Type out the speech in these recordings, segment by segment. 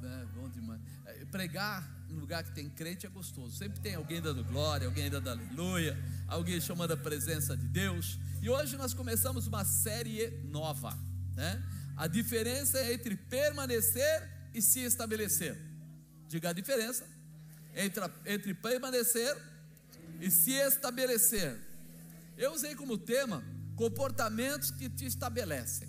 Né? Bom demais. É, Pregar no lugar que tem crente é gostoso. Sempre tem alguém dando glória, alguém dando aleluia, alguém chamando a presença de Deus. E hoje nós começamos uma série nova, né? A diferença é entre permanecer e se estabelecer. Diga a diferença entre, entre permanecer e se estabelecer. Eu usei como tema comportamentos que te estabelecem.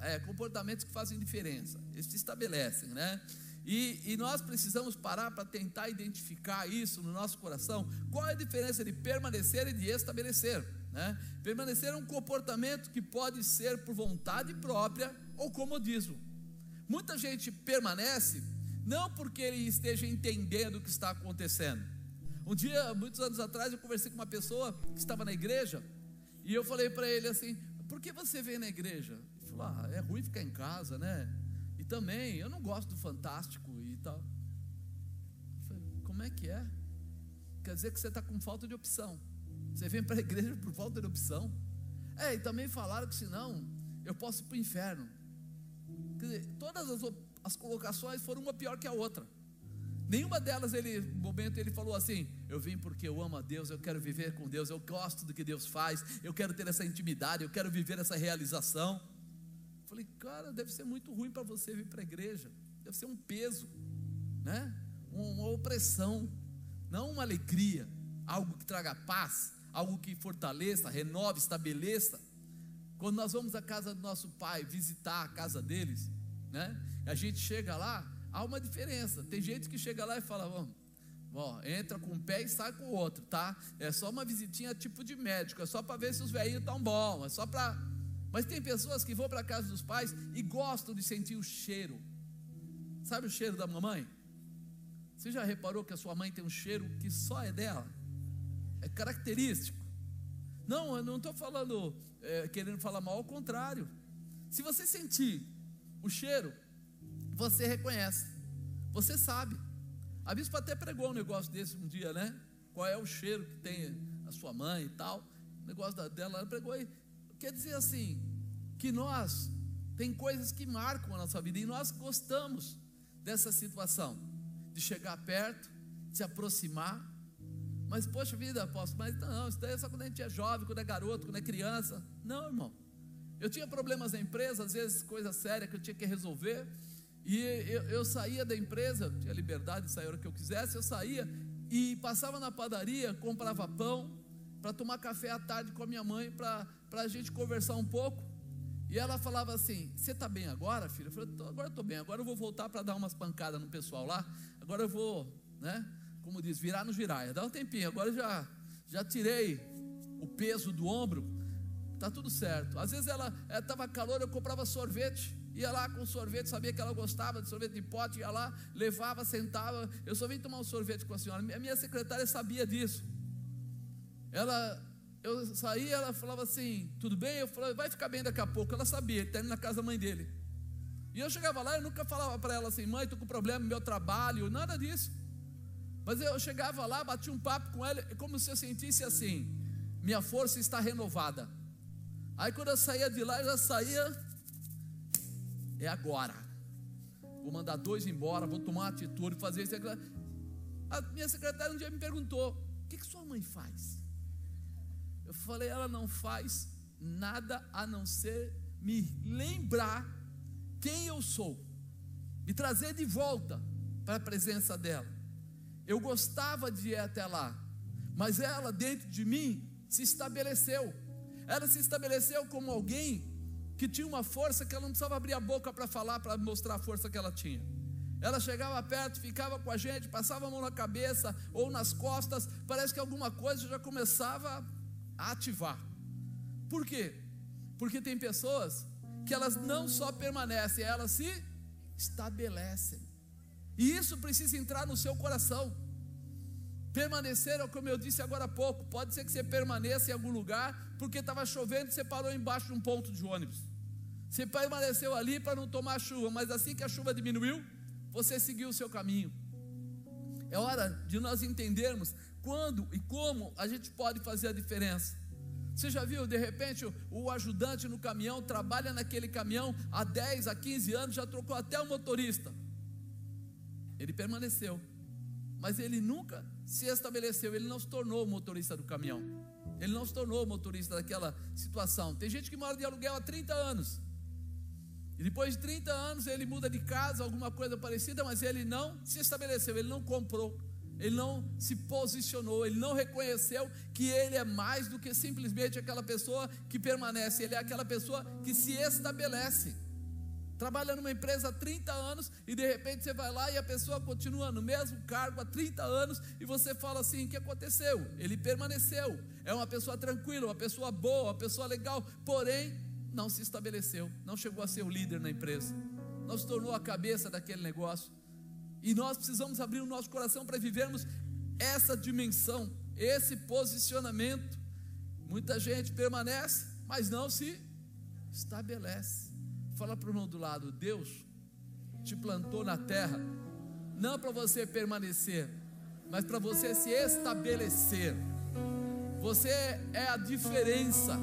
É, comportamentos que fazem diferença. Eles te estabelecem, né? E, e nós precisamos parar para tentar identificar isso no nosso coração. Qual é a diferença de permanecer e de estabelecer? Né? Permanecer é um comportamento que pode ser por vontade própria ou comodismo. Muita gente permanece não porque ele esteja entendendo o que está acontecendo. Um dia, muitos anos atrás, eu conversei com uma pessoa que estava na igreja e eu falei para ele assim: por que você vem na igreja? Ele falou: ah, é ruim ficar em casa, né? Também, eu não gosto do fantástico e tal. Falei, como é que é? Quer dizer que você está com falta de opção. Você vem para a igreja por falta de opção. É, e também falaram que senão eu posso ir para o inferno. Quer dizer, todas as, as colocações foram uma pior que a outra. Nenhuma delas, ele, no momento, ele falou assim: Eu vim porque eu amo a Deus, eu quero viver com Deus, eu gosto do que Deus faz, eu quero ter essa intimidade, eu quero viver essa realização. Falei, cara, deve ser muito ruim para você vir para a igreja, deve ser um peso, né? Uma opressão, não uma alegria, algo que traga paz, algo que fortaleça, renove, estabeleça. Quando nós vamos à casa do nosso pai, visitar a casa deles, né? A gente chega lá, há uma diferença. Tem gente que chega lá e fala, vamos, ó, entra com um pé e sai com o outro, tá? É só uma visitinha tipo de médico, é só para ver se os velhinhos estão bons, é só para. Mas tem pessoas que vão para a casa dos pais e gostam de sentir o cheiro. Sabe o cheiro da mamãe? Você já reparou que a sua mãe tem um cheiro que só é dela? É característico. Não, eu não estou falando, é, querendo falar mal, ao contrário. Se você sentir o cheiro, você reconhece, você sabe. A bispa até pregou um negócio desse um dia, né? Qual é o cheiro que tem a sua mãe e tal. O negócio dela, ela pregou aí. Quer dizer assim, que nós, tem coisas que marcam a nossa vida e nós gostamos dessa situação, de chegar perto, de se aproximar. Mas, poxa vida, apóstolo, mas não, isso daí é só quando a gente é jovem, quando é garoto, quando é criança. Não, irmão. Eu tinha problemas na empresa, às vezes coisa séria que eu tinha que resolver. E eu, eu saía da empresa, tinha liberdade de sair a hora que eu quisesse, eu saía e passava na padaria, comprava pão para tomar café à tarde com a minha mãe, para a gente conversar um pouco. E ela falava assim: Você está bem agora, filho? Eu falei: "Tô- Agora estou bem, agora eu vou voltar para dar umas pancadas no pessoal lá. Agora eu vou, né? Como diz, virar no giraia. Dá um tempinho, agora já, já tirei o peso do ombro, tá tudo certo. Às vezes ela estava calor, eu comprava sorvete, ia lá com sorvete, sabia que ela gostava de sorvete de pote, ia lá, levava, sentava. Eu só vim tomar um sorvete com a senhora. A minha secretária sabia disso. Ela, eu saí, ela falava assim, tudo bem? Eu falei, vai ficar bem daqui a pouco. Ela sabia, ele está indo na casa da mãe dele. E eu chegava lá, eu nunca falava para ela assim, mãe, estou com problema no meu trabalho, nada disso. Mas eu chegava lá, batia um papo com ela, é como se eu sentisse assim, minha força está renovada. Aí quando eu saía de lá, eu já saía, é agora. Vou mandar dois embora, vou tomar uma atitude, fazer isso. A minha secretária um dia me perguntou: o que, que sua mãe faz? Eu falei: ela não faz nada a não ser me lembrar quem eu sou, me trazer de volta para a presença dela. Eu gostava de ir até lá, mas ela dentro de mim se estabeleceu. Ela se estabeleceu como alguém que tinha uma força que ela não precisava abrir a boca para falar, para mostrar a força que ela tinha. Ela chegava perto, ficava com a gente, passava a mão na cabeça ou nas costas, parece que alguma coisa já começava ativar. Por quê? Porque tem pessoas que elas não só permanecem, elas se estabelecem. E isso precisa entrar no seu coração. Permanecer, é como eu disse agora há pouco, pode ser que você permaneça em algum lugar porque estava chovendo e você parou embaixo de um ponto de ônibus. Você permaneceu ali para não tomar chuva, mas assim que a chuva diminuiu, você seguiu o seu caminho. É hora de nós entendermos quando e como a gente pode fazer a diferença. Você já viu, de repente, o, ajudante no caminhão trabalha naquele caminhão há 10, a 15 anos, já trocou até o motorista. Ele permaneceu, mas ele nunca se estabeleceu, ele não se tornou o motorista do caminhão. Ele não se tornou o motorista daquela situação. Tem gente que mora de aluguel há 30 anos. E depois de 30 anos ele muda de casa, alguma coisa parecida, mas ele não se estabeleceu, ele não comprou, ele não se posicionou, ele não reconheceu que ele é mais do que simplesmente aquela pessoa que permanece, ele é aquela pessoa que se estabelece. Trabalha numa empresa há 30 anos e de repente você vai lá e a pessoa continua no mesmo cargo há 30 anos e você fala assim: o que aconteceu? Ele permaneceu, é uma pessoa tranquila, uma pessoa boa, uma pessoa legal, porém não se estabeleceu, não chegou a ser o líder na empresa, não se tornou a cabeça daquele negócio. E nós precisamos abrir o nosso coração para vivermos essa dimensão, esse posicionamento. Muita gente permanece, mas não se estabelece. Fala para o irmão do lado: Deus te plantou na terra, não para você permanecer, mas para você se estabelecer. Você é a diferença.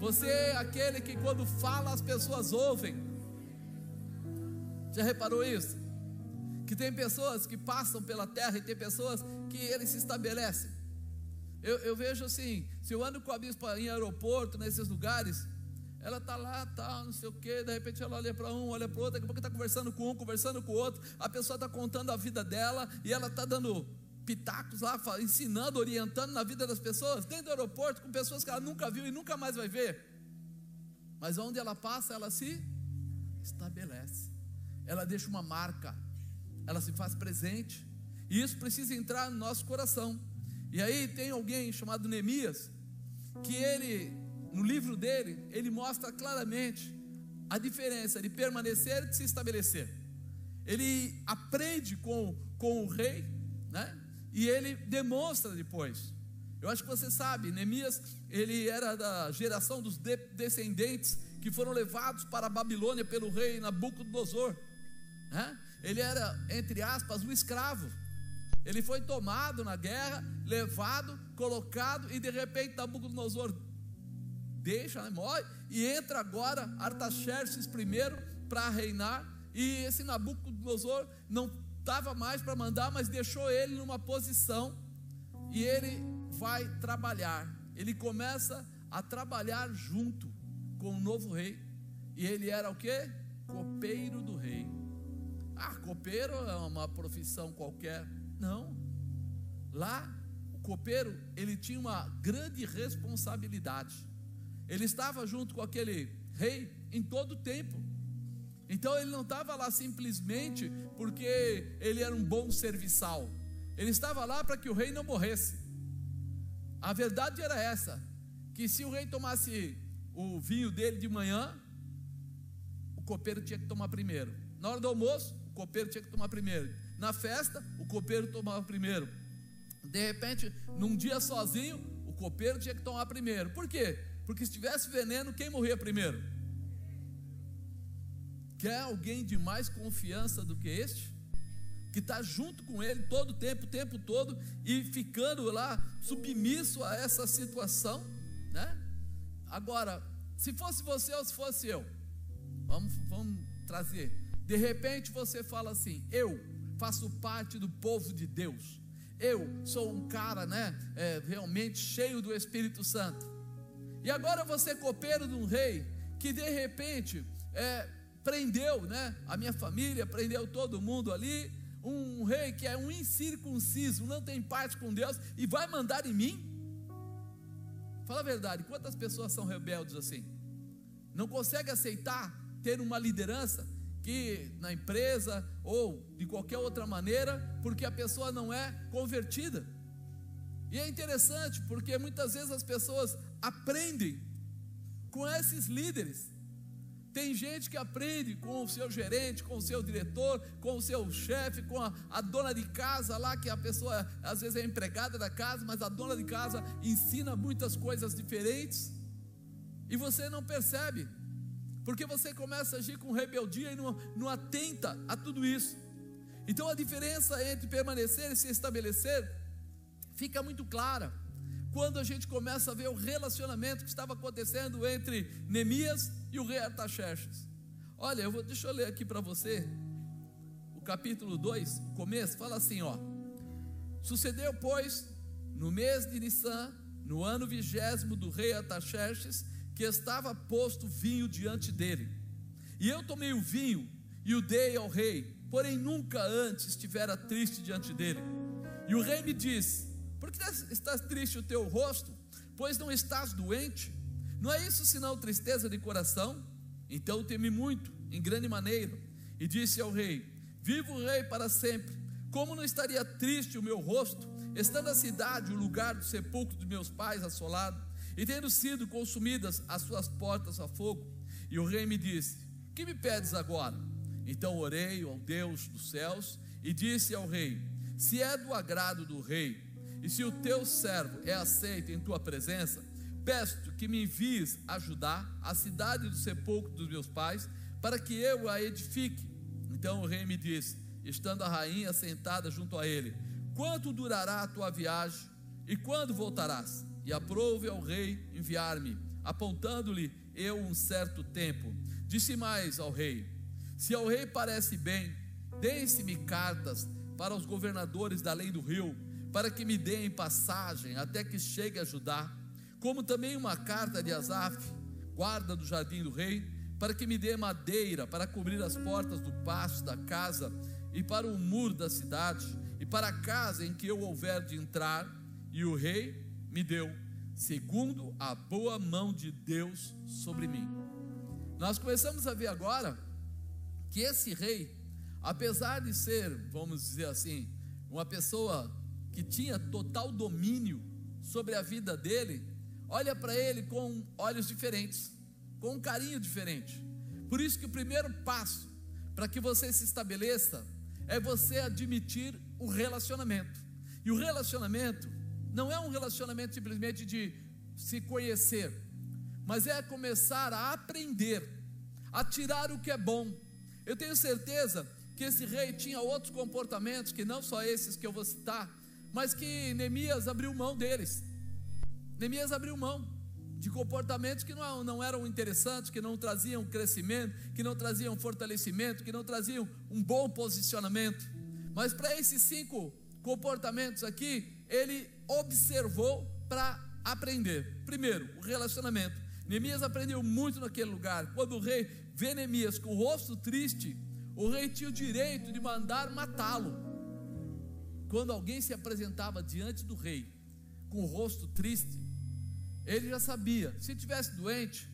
Você é aquele que quando fala as pessoas ouvem. Já reparou isso? Que tem pessoas que passam pela terra e tem pessoas que eles se estabelecem. Eu, eu vejo assim, se eu ando com a bispa em aeroporto, nesses lugares, ela está lá, tal, não sei o quê, de repente ela olha para um, olha para outro, daqui a pouco está conversando com um, conversando com o outro, a pessoa está contando a vida dela e ela está dando pitacos lá, ensinando, orientando na vida das pessoas, dentro do aeroporto, com pessoas que ela nunca viu e nunca mais vai ver. Mas onde ela passa, ela se estabelece, ela deixa uma marca, ela se faz presente, e isso precisa entrar no nosso coração. E aí tem alguém chamado Neemias, que ele, no livro dele, ele mostra claramente a diferença de permanecer e de se estabelecer. Ele aprende com, com o rei, né? e ele demonstra depois. Eu acho que você sabe, Neemias, ele era da geração dos de descendentes que foram levados para a Babilônia pelo rei Nabucodonosor. Né? Ele era, entre aspas, um escravo. Ele foi tomado na guerra, levado, colocado, e de repente Nabucodonosor deixa, né, morre, e entra agora Artaxerxes primeiro para reinar, e esse Nabucodonosor não estava mais para mandar, mas deixou ele numa posição e ele vai trabalhar. Ele começa a trabalhar junto com o novo rei. E ele era o que? Copeiro do rei. Ah, copeiro é uma profissão qualquer. Não. Lá, o copeiro, ele tinha uma grande responsabilidade. Ele estava junto com aquele rei em todo o tempo. Então ele não estava lá simplesmente porque ele era um bom serviçal. Ele estava lá para que o rei não morresse. A verdade era essa: que se o rei tomasse o vinho dele de manhã, o copeiro tinha que tomar primeiro. Na hora do almoço, copeiro tinha que tomar primeiro. Na festa, o copeiro tomava primeiro. De repente, num dia sozinho, o copeiro tinha que tomar primeiro. Por quê? Porque se tivesse veneno, quem morria primeiro? Quer alguém de mais confiança do que este? Que está junto com ele todo o tempo, o tempo todo, e ficando lá submisso a essa situação, né? Agora, se fosse você ou se fosse eu, vamos, vamos trazer. De repente você fala assim: eu faço parte do povo de Deus. Eu sou um cara, né? É, realmente cheio do Espírito Santo. E agora você é copeiro de um rei que de repente é, prendeu, né? A minha família prendeu todo mundo ali. Um rei que é um incircunciso, não tem parte com Deus e vai mandar em mim? Fala a verdade, quantas pessoas são rebeldes assim? Não consegue aceitar ter uma liderança que na empresa ou de qualquer outra maneira, porque a pessoa não é convertida. E é interessante porque muitas vezes as pessoas aprendem com esses líderes. Tem gente que aprende com o seu gerente, com o seu diretor, com o seu chefe, com a, a, dona de casa lá, que a pessoa às vezes é empregada da casa, mas a dona de casa ensina muitas coisas diferentes, e você não percebe, porque você começa a agir com rebeldia e não, não atenta a tudo isso. Então a diferença entre permanecer e se estabelecer fica muito clara quando a gente começa a ver o relacionamento que estava acontecendo entre Neemias e o rei Artaxerxes. Olha, eu vou, deixa eu ler aqui para você o capítulo 2, começo, fala assim, ó. Sucedeu, pois, no mês de Nissan, no ano vigésimo do rei Artaxerxes, que estava posto vinho diante dele. E eu tomei o vinho e o dei ao rei, porém nunca antes estivera triste diante dele. E o rei me disse: por que estás triste o teu rosto? Pois não estás doente? Não é isso senão tristeza de coração? Então temi muito, em grande maneira, e disse ao rei: Vivo o rei para sempre. Como não estaria triste o meu rosto, estando a cidade, o lugar do sepulcro dos meus pais assolado, e tendo sido consumidas as suas portas a fogo? E o rei me disse: Que me pedes agora? Então orei ao Deus dos céus e disse ao rei: Se é do agrado do rei, e se o teu servo é aceito em tua presença, peço-te que me envies ajudar a cidade do sepulcro dos meus pais, para que eu a edifique. Então o rei me disse, estando a rainha sentada junto a ele: Quanto durará a tua viagem e quando voltarás? E aprove ao rei enviar-me, apontando-lhe eu um certo tempo. Disse mais ao rei: Se ao rei parece bem, deem-se-me cartas para os governadores da além do rio para que me deem passagem até que chegue a Judá, como também uma carta de Asaf, guarda do jardim do rei, para que me dê madeira para cobrir as portas do pátio da casa e para o muro da cidade e para a casa em que eu houver de entrar, e o rei me deu, segundo a boa mão de Deus sobre mim. Nós começamos a ver agora que esse rei, apesar de ser, vamos dizer assim, uma pessoa que tinha total domínio sobre a vida dele, olha para ele com olhos diferentes, com um carinho diferente. Por isso que o primeiro passo para que você se estabeleça é você admitir o relacionamento. E o relacionamento não é um relacionamento simplesmente de se conhecer, mas é começar a aprender, a tirar o que é bom. Eu tenho certeza que esse rei tinha outros comportamentos que não só esses que eu vou citar, mas que Neemias abriu mão deles. Neemias abriu mão de comportamentos que não, não eram interessantes, que não traziam crescimento, que não traziam fortalecimento, que não traziam um bom posicionamento. Mas para esses cinco comportamentos aqui, ele observou para aprender. Primeiro, o relacionamento. Neemias aprendeu muito naquele lugar. Quando o rei vê Neemias com o rosto triste, o rei tinha o direito de mandar matá-lo. Quando alguém se apresentava diante do rei com o rosto triste, ele já sabia, se tivesse doente,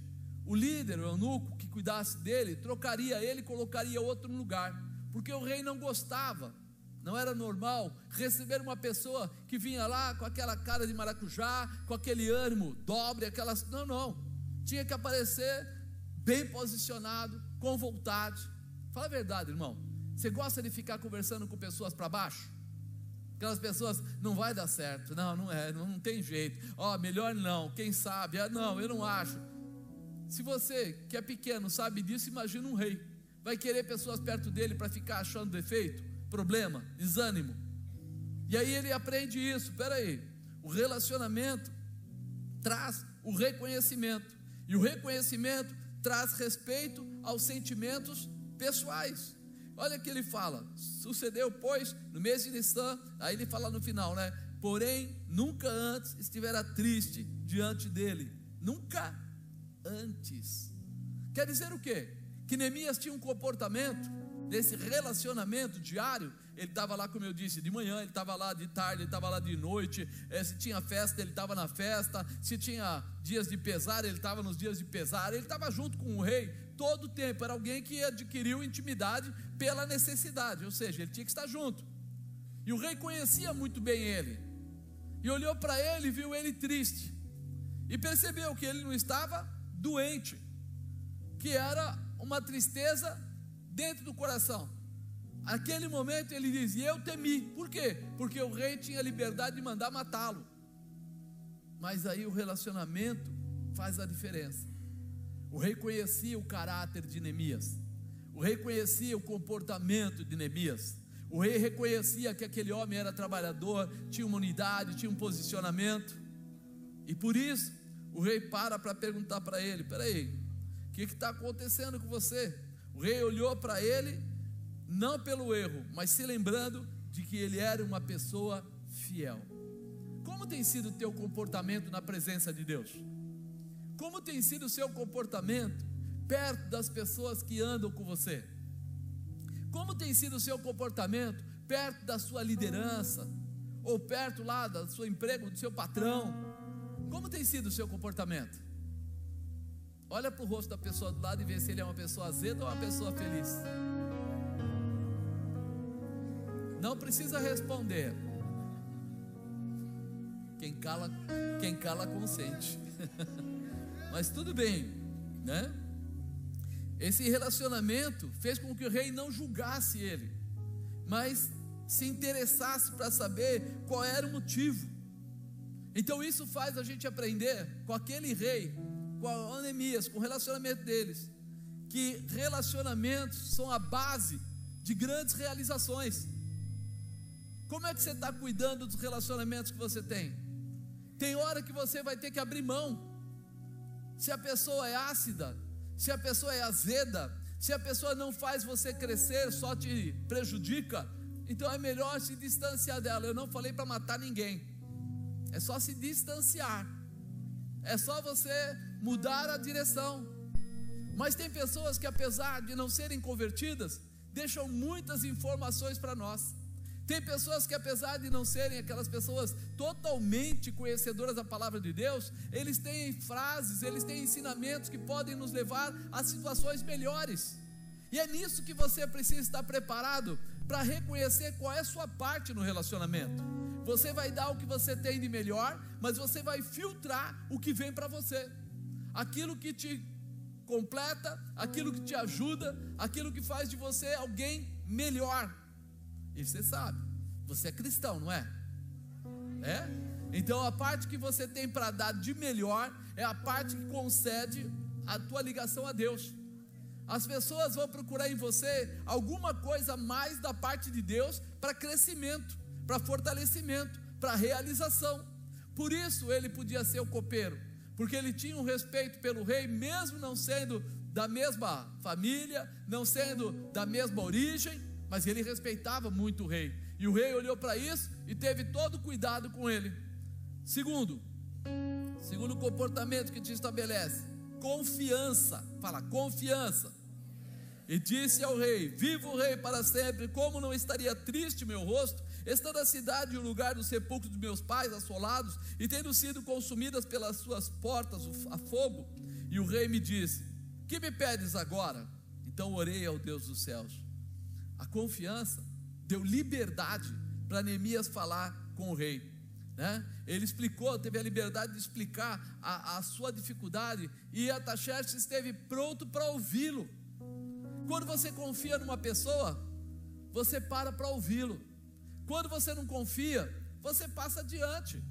o líder, o eunuco que cuidasse dele, trocaria ele e colocaria outro no lugar, porque o rei não gostava, não era normal receber uma pessoa que vinha lá com aquela cara de maracujá, com aquele ânimo dobre, aquelas. Não, não. Tinha que aparecer bem posicionado, com vontade. Fala a verdade, irmão. Você gosta de ficar conversando com pessoas para baixo? Aquelas pessoas, não vai dar certo, não, não é, não, tem jeito, ó, oh, melhor não, quem sabe, ah, não, eu não acho. Se você que é pequeno sabe disso, imagina um rei, vai querer pessoas perto dele para ficar achando defeito, problema, desânimo. E aí ele aprende isso, peraí, o relacionamento traz o reconhecimento, e o reconhecimento traz respeito aos sentimentos pessoais. Olha que ele fala: sucedeu, pois, no mês de Nissan, aí ele fala no final, né? Porém, nunca antes estivera triste diante dele. Nunca antes. Quer dizer o quê? Que Neemias tinha um comportamento desse relacionamento diário. Ele estava lá, como eu disse, de manhã, ele estava lá de tarde, ele estava lá de noite. É, se tinha festa, ele estava na festa. Se tinha dias de pesar, ele estava nos dias de pesar. Ele estava junto com o rei todo o tempo. Era alguém que adquiriu intimidade pela necessidade, ou seja, ele tinha que estar junto. E o rei conhecia muito bem ele. E olhou para ele e viu ele triste. E percebeu que ele não estava doente, que era uma tristeza dentro do coração. Aquele momento ele diz: e Eu temi. Por quê? Porque o rei tinha liberdade de mandar matá-lo. Mas aí o relacionamento faz a diferença. O rei conhecia o caráter de Neemias. O rei conhecia o comportamento de Neemias. O rei reconhecia que aquele homem era trabalhador, tinha uma unidade, tinha um posicionamento. E por isso, o rei para para perguntar para ele: peraí, o que está acontecendo com você? O rei olhou para ele, não pelo erro, mas se lembrando de que ele era uma pessoa fiel. Como tem sido o teu comportamento na presença de Deus? Como tem sido o seu comportamento perto das pessoas que andam com você? Como tem sido o seu comportamento perto da sua liderança? Ou perto lá do seu emprego, do seu patrão? Como tem sido o seu comportamento? Olha para o rosto da pessoa do lado e vê se ele é uma pessoa azeda ou uma pessoa feliz. Não precisa responder. Quem cala, quem cala consente. Mas tudo bem, né? Esse relacionamento fez com que o rei não julgasse ele, mas se interessasse para saber qual era o motivo. Então isso faz a gente aprender com aquele rei, com a Anemias, com o relacionamento deles, que relacionamentos são a base de grandes realizações. Como é que você está cuidando dos relacionamentos que você tem? Tem hora que você vai ter que abrir mão. Se a pessoa é ácida, se a pessoa é azeda, se a pessoa não faz você crescer, só te prejudica, então é melhor se distanciar dela. Eu não falei para matar ninguém, é só se distanciar, é só você mudar a direção. Mas tem pessoas que, apesar de não serem convertidas, deixam muitas informações para nós. Tem pessoas que, apesar de não serem aquelas pessoas totalmente conhecedoras da palavra de Deus, eles têm frases, eles têm ensinamentos que podem nos levar a situações melhores. E é nisso que você precisa estar preparado para reconhecer qual é a sua parte no relacionamento. Você vai dar o que você tem de melhor, mas você vai filtrar o que vem para você. Aquilo que te completa, aquilo que te ajuda, aquilo que faz de você alguém melhor. E você sabe, você é cristão, não é? É? Então a parte que você tem para dar de melhor é a parte que concede a tua ligação a Deus. As pessoas vão procurar em você alguma coisa mais da parte de Deus para crescimento, para fortalecimento, para realização. Por isso ele podia ser o copeiro, porque ele tinha um respeito pelo rei, mesmo não sendo da mesma família, não sendo da mesma origem, mas ele respeitava muito o rei. E o rei olhou para isso e teve todo cuidado com ele. Segundo, segundo comportamento que te estabelece, confiança. Fala, confiança. E disse ao rei: Viva o rei para sempre, como não estaria triste meu rosto, estando a cidade e o lugar do sepulcro dos meus pais assolados, e tendo sido consumidas pelas suas portas a fogo. E o rei me disse: Que me pedes agora? Então orei ao Deus dos céus a confiança deu liberdade para Neemias falar com o rei. Né? Ele explicou, teve a liberdade de explicar a, a sua dificuldade e Ataxerxes esteve pronto para ouvi-lo. Quando você confia numa pessoa, você para para ouvi-lo. Quando você não confia, você passa adiante.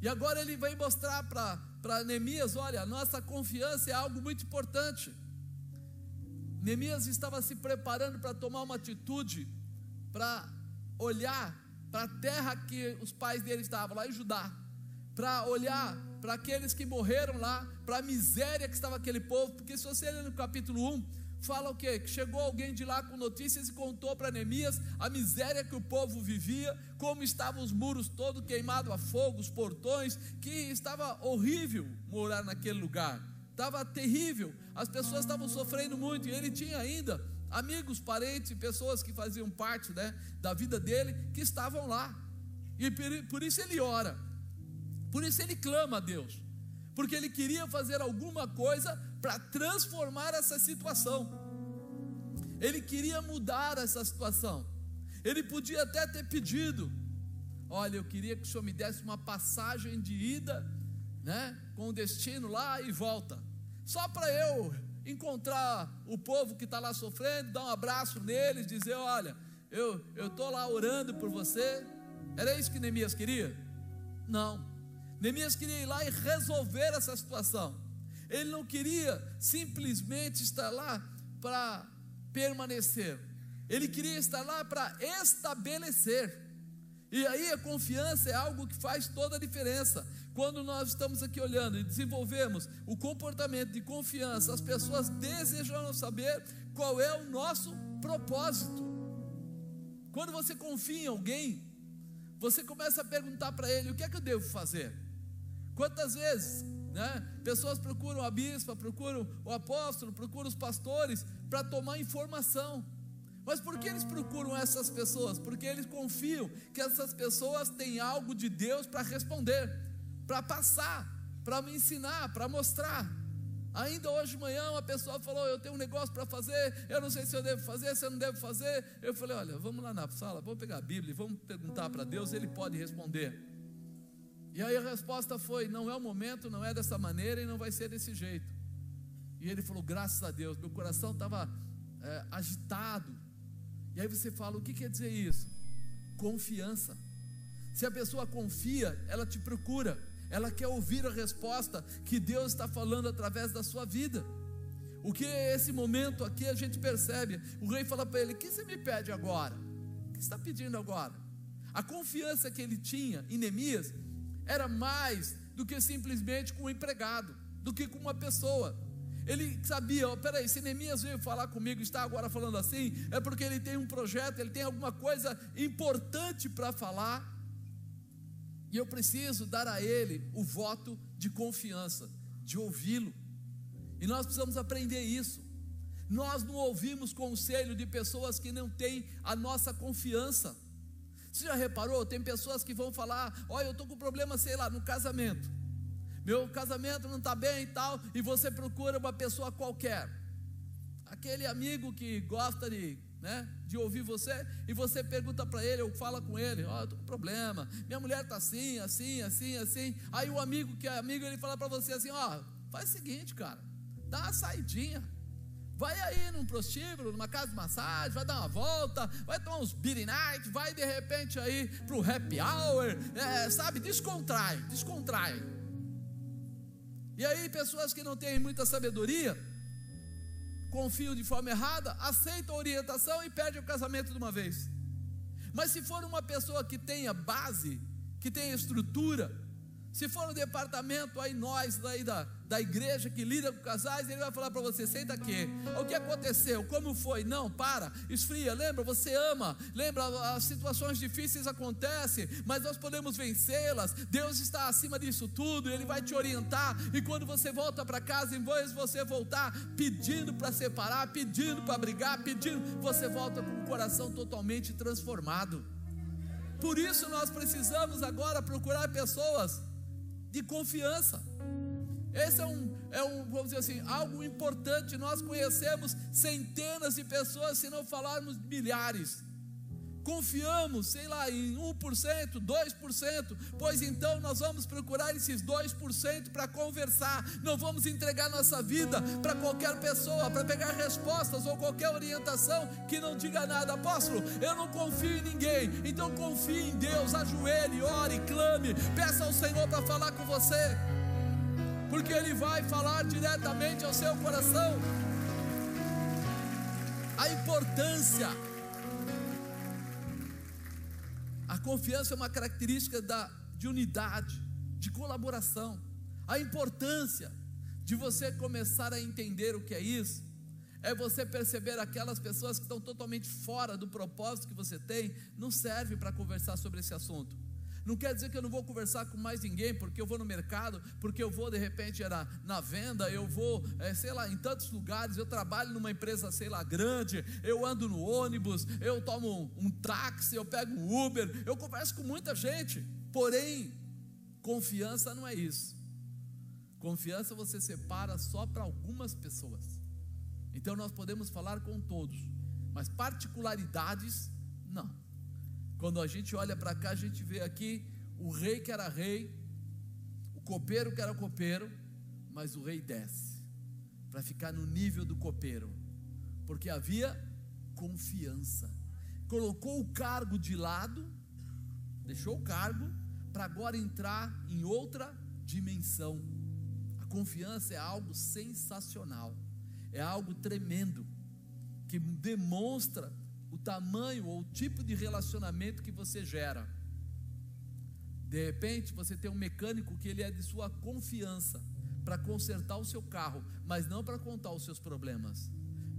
E agora ele vem mostrar para Neemias: olha, a nossa confiança é algo muito importante. Neemias estava se preparando para tomar uma atitude, para olhar para a terra que os pais dele estavam, lá em Judá, para olhar para aqueles que morreram lá, para a miséria que estava aquele povo, porque se você ler no capítulo 1, fala o quê? Que chegou alguém de lá com notícias e contou para Neemias a miséria que o povo vivia, como estavam os muros todos queimados a fogo, os portões, que estava horrível morar naquele lugar. Estava terrível, as pessoas estavam sofrendo muito, e ele tinha ainda amigos, parentes, pessoas que faziam parte né, da vida dele, que estavam lá, e por isso ele ora, por isso ele clama a Deus, porque ele queria fazer alguma coisa para transformar essa situação, ele queria mudar essa situação, ele podia até ter pedido, olha, eu queria que o senhor me desse uma passagem de ida, né, com destino lá e volta só para eu encontrar o povo que está lá sofrendo, dar um abraço neles, dizer: Olha, eu estou lá orando por você. Era isso que Neemias queria? Não. Neemias queria ir lá e resolver essa situação. Ele não queria simplesmente estar lá para permanecer. Ele queria estar lá para estabelecer. E aí a confiança é algo que faz toda a diferença. Quando nós estamos aqui olhando e desenvolvemos o comportamento de confiança, as pessoas desejam saber qual é o nosso propósito. Quando você confia em alguém, você começa a perguntar para ele: o que é que eu devo fazer? Quantas vezes né, pessoas procuram a bispa, procuram o apóstolo, procuram os pastores para tomar informação. Mas por que eles procuram essas pessoas? Porque eles confiam que essas pessoas têm algo de Deus para responder, para passar, para me ensinar, para mostrar. Ainda hoje de manhã uma pessoa falou: Eu tenho um negócio para fazer, eu não sei se eu devo fazer, se eu não devo fazer. Eu falei: Olha, vamos lá na sala, vamos pegar a Bíblia, vamos perguntar para Deus, Ele pode responder. E aí a resposta foi: Não é o momento, não é dessa maneira e não vai ser desse jeito. E ele falou: Graças a Deus, meu coração estava é, agitado e aí você fala: o que quer dizer isso? Confiança. Se a pessoa confia, ela te procura, ela quer ouvir a resposta que Deus está falando através da sua vida. O que é esse momento aqui a gente percebe? O rei fala para ele: O que você me pede agora? O que você está pedindo agora? A confiança que ele tinha em Neemias era mais do que simplesmente com um empregado, do que com uma pessoa. Ele sabia, oh, peraí, se Neemias veio falar comigo, está agora falando assim, é porque ele tem um projeto, ele tem alguma coisa importante para falar, e eu preciso dar a ele o voto de confiança, de ouvi-lo, e nós precisamos aprender isso. Nós não ouvimos conselho de pessoas que não têm a nossa confiança. Você já reparou? Tem pessoas que vão falar: Olha, eu estou com problema, sei lá, no casamento. Meu casamento não está bem e tal, e você procura uma pessoa qualquer, aquele amigo que gosta de, né, de ouvir você, e você pergunta para ele, ou fala com ele, ó, oh, estou com problema, minha mulher está assim, assim, assim, assim, aí o amigo que é amigo, ele fala para você assim, ó, oh, faz o seguinte, cara, dá uma saidinha, Vai aí num prostíbulo, numa casa de massagem, vai dar uma volta, vai tomar uns beer night, vai de repente aí pro happy hour, é, sabe? Descontrai, descontrai. E aí, pessoas que não têm muita sabedoria, confiam de forma errada, aceitam a orientação e perdem o casamento de uma vez. Mas se for uma pessoa que tenha base, que tenha estrutura, se for no departamento aí, nós aí da, da igreja que lida com casais, ele vai falar para você: senta aqui, o que aconteceu, como foi? Não, para, esfria, lembra, você ama, lembra, as situações difíceis acontecem, mas nós podemos vencê-las. Deus está acima disso tudo, Ele vai te orientar. E quando você volta para casa, em vez de você voltar pedindo para separar, pedindo para brigar, pedindo, você volta com o coração totalmente transformado. Por isso nós precisamos agora procurar pessoas de confiança. Esse é um, é um, vamos dizer assim, algo importante. Nós conhecemos centenas de pessoas, se não falarmos milhares confiamos, sei lá, em 1%, 2%, pois então nós vamos procurar esses 2% para conversar, não vamos entregar nossa vida para qualquer pessoa, para pegar respostas ou qualquer orientação que não diga nada. Apóstolo, eu não confio em ninguém, então confie em Deus, ajoelhe, ore, clame, peça ao Senhor para falar com você, porque Ele vai falar diretamente ao seu coração. A importância a confiança é uma característica da, de unidade, de colaboração. A importância de você começar a entender o que é isso é você perceber aquelas pessoas que estão totalmente fora do propósito que você tem, não serve para conversar sobre esse assunto. Não quer dizer que eu não vou conversar com mais ninguém, porque eu vou no mercado, porque eu vou de repente na, na venda, eu vou, é, sei lá, em tantos lugares, eu trabalho numa empresa, sei lá, grande, eu ando no ônibus, eu tomo um, um táxi, eu pego um Uber, eu converso com muita gente, porém, confiança não é isso. Confiança você separa só para algumas pessoas. Então nós podemos falar com todos, mas particularidades, não. Quando a gente olha para cá, a gente vê aqui o rei que era rei, o copeiro que era copeiro, mas o rei desce para ficar no nível do copeiro, porque havia confiança. Colocou o cargo de lado, deixou o cargo para agora entrar em outra dimensão. A confiança é algo sensacional, é algo tremendo, que demonstra tamanho ou tipo de relacionamento que você gera. De repente, você tem um mecânico que ele é de sua confiança para consertar o seu carro, mas não para contar os seus problemas,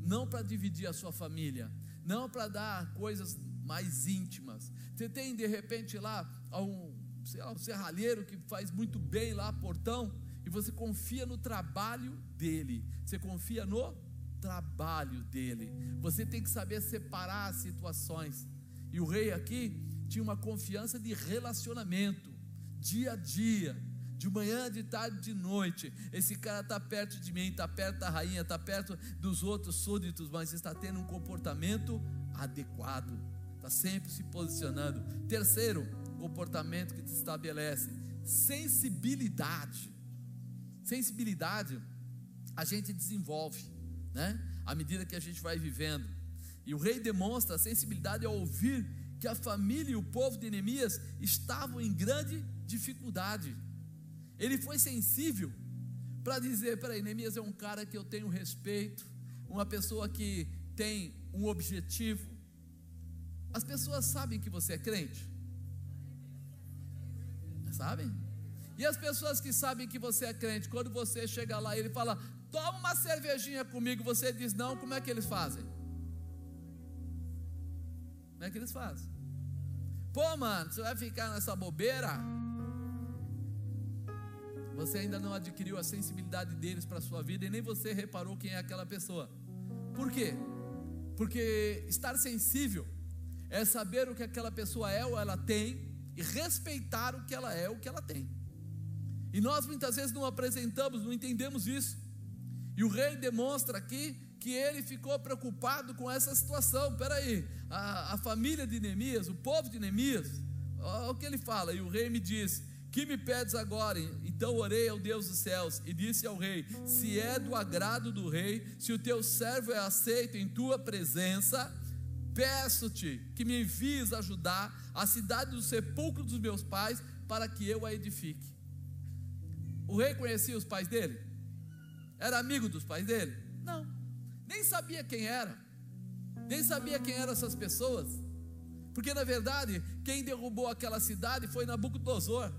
não para dividir a sua família, não para dar coisas mais íntimas. Você tem de repente lá um, lá, um serralheiro que faz muito bem lá portão e você confia no trabalho dele. Você confia no trabalho dele. Você tem que saber separar as situações. E o rei aqui tinha uma confiança de relacionamento, dia a dia, de manhã, de tarde, de noite. Esse cara está perto de mim, está perto da rainha, está perto dos outros súditos, mas está tendo um comportamento adequado, está sempre se posicionando. Terceiro, comportamento que se estabelece: sensibilidade. Sensibilidade a gente desenvolve, né? À medida que a gente vai vivendo. E o rei demonstra a sensibilidade ao ouvir que a família e o povo de Neemias estavam em grande dificuldade. Ele foi sensível para dizer: peraí, Neemias é um cara que eu tenho respeito, uma pessoa que tem um objetivo. As pessoas sabem que você é crente? Sabem? E as pessoas que sabem que você é crente, quando você chega lá ele fala, toma uma cervejinha comigo, você diz não, como é que eles fazem? Como é que eles fazem? Pô, mano, você vai ficar nessa bobeira? Você ainda não adquiriu a sensibilidade deles para a sua vida e nem você reparou quem é aquela pessoa. Por quê? Porque estar sensível é saber o que aquela pessoa é ou ela tem e respeitar o que ela é, o que ela tem. E nós muitas vezes não apresentamos, não entendemos isso. E o rei demonstra aqui que ele ficou preocupado com essa situação. Peraí, a, a família de Neemias, o povo de Neemias, olha o que ele fala. E o rei me diz: Que me pedes agora? Então orei ao Deus dos céus e disse ao rei: Se é do agrado do rei, se o teu servo é aceito em tua presença, peço-te que me envies ajudar a cidade do sepulcro dos meus pais, para que eu a edifique. O rei conhecia os pais dele? Era amigo dos pais dele? Não, nem sabia quem era, nem sabia quem eram essas pessoas, porque na verdade, quem derrubou aquela cidade foi Nabucodonosor.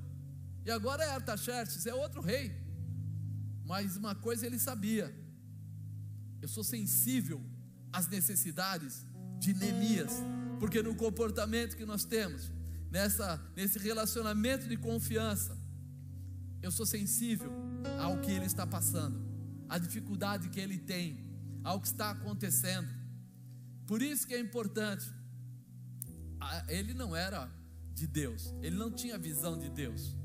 E agora é Artaxerxes, é outro rei. Mas uma coisa ele sabia: eu sou sensível às necessidades de Neemias, porque no comportamento que nós temos, nessa, nesse relacionamento de confiança, eu sou sensível ao que ele está passando, à dificuldade que ele tem, ao que está acontecendo. Por isso que é importante. Ele não era de Deus, ele não tinha visão de Deus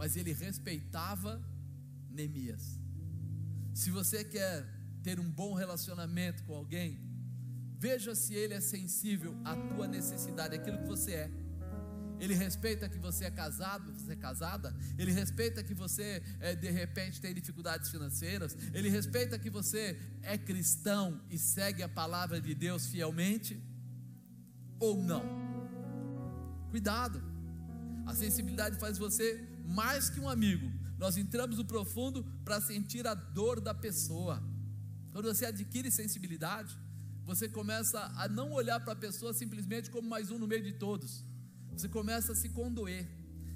mas ele respeitava Neemias. Se você quer ter um bom relacionamento com alguém, veja se ele é sensível à tua necessidade, aquilo que você é. Ele respeita que você é casado, você é casada. Ele respeita que você é, de repente tem dificuldades financeiras. Ele respeita que você é cristão e segue a palavra de Deus fielmente ou não. Cuidado. A sensibilidade faz você mais que um amigo, nós entramos no profundo para sentir a dor da pessoa. Quando você adquire sensibilidade, você começa a não olhar para a pessoa simplesmente como mais um no meio de todos. Você começa a se condoer.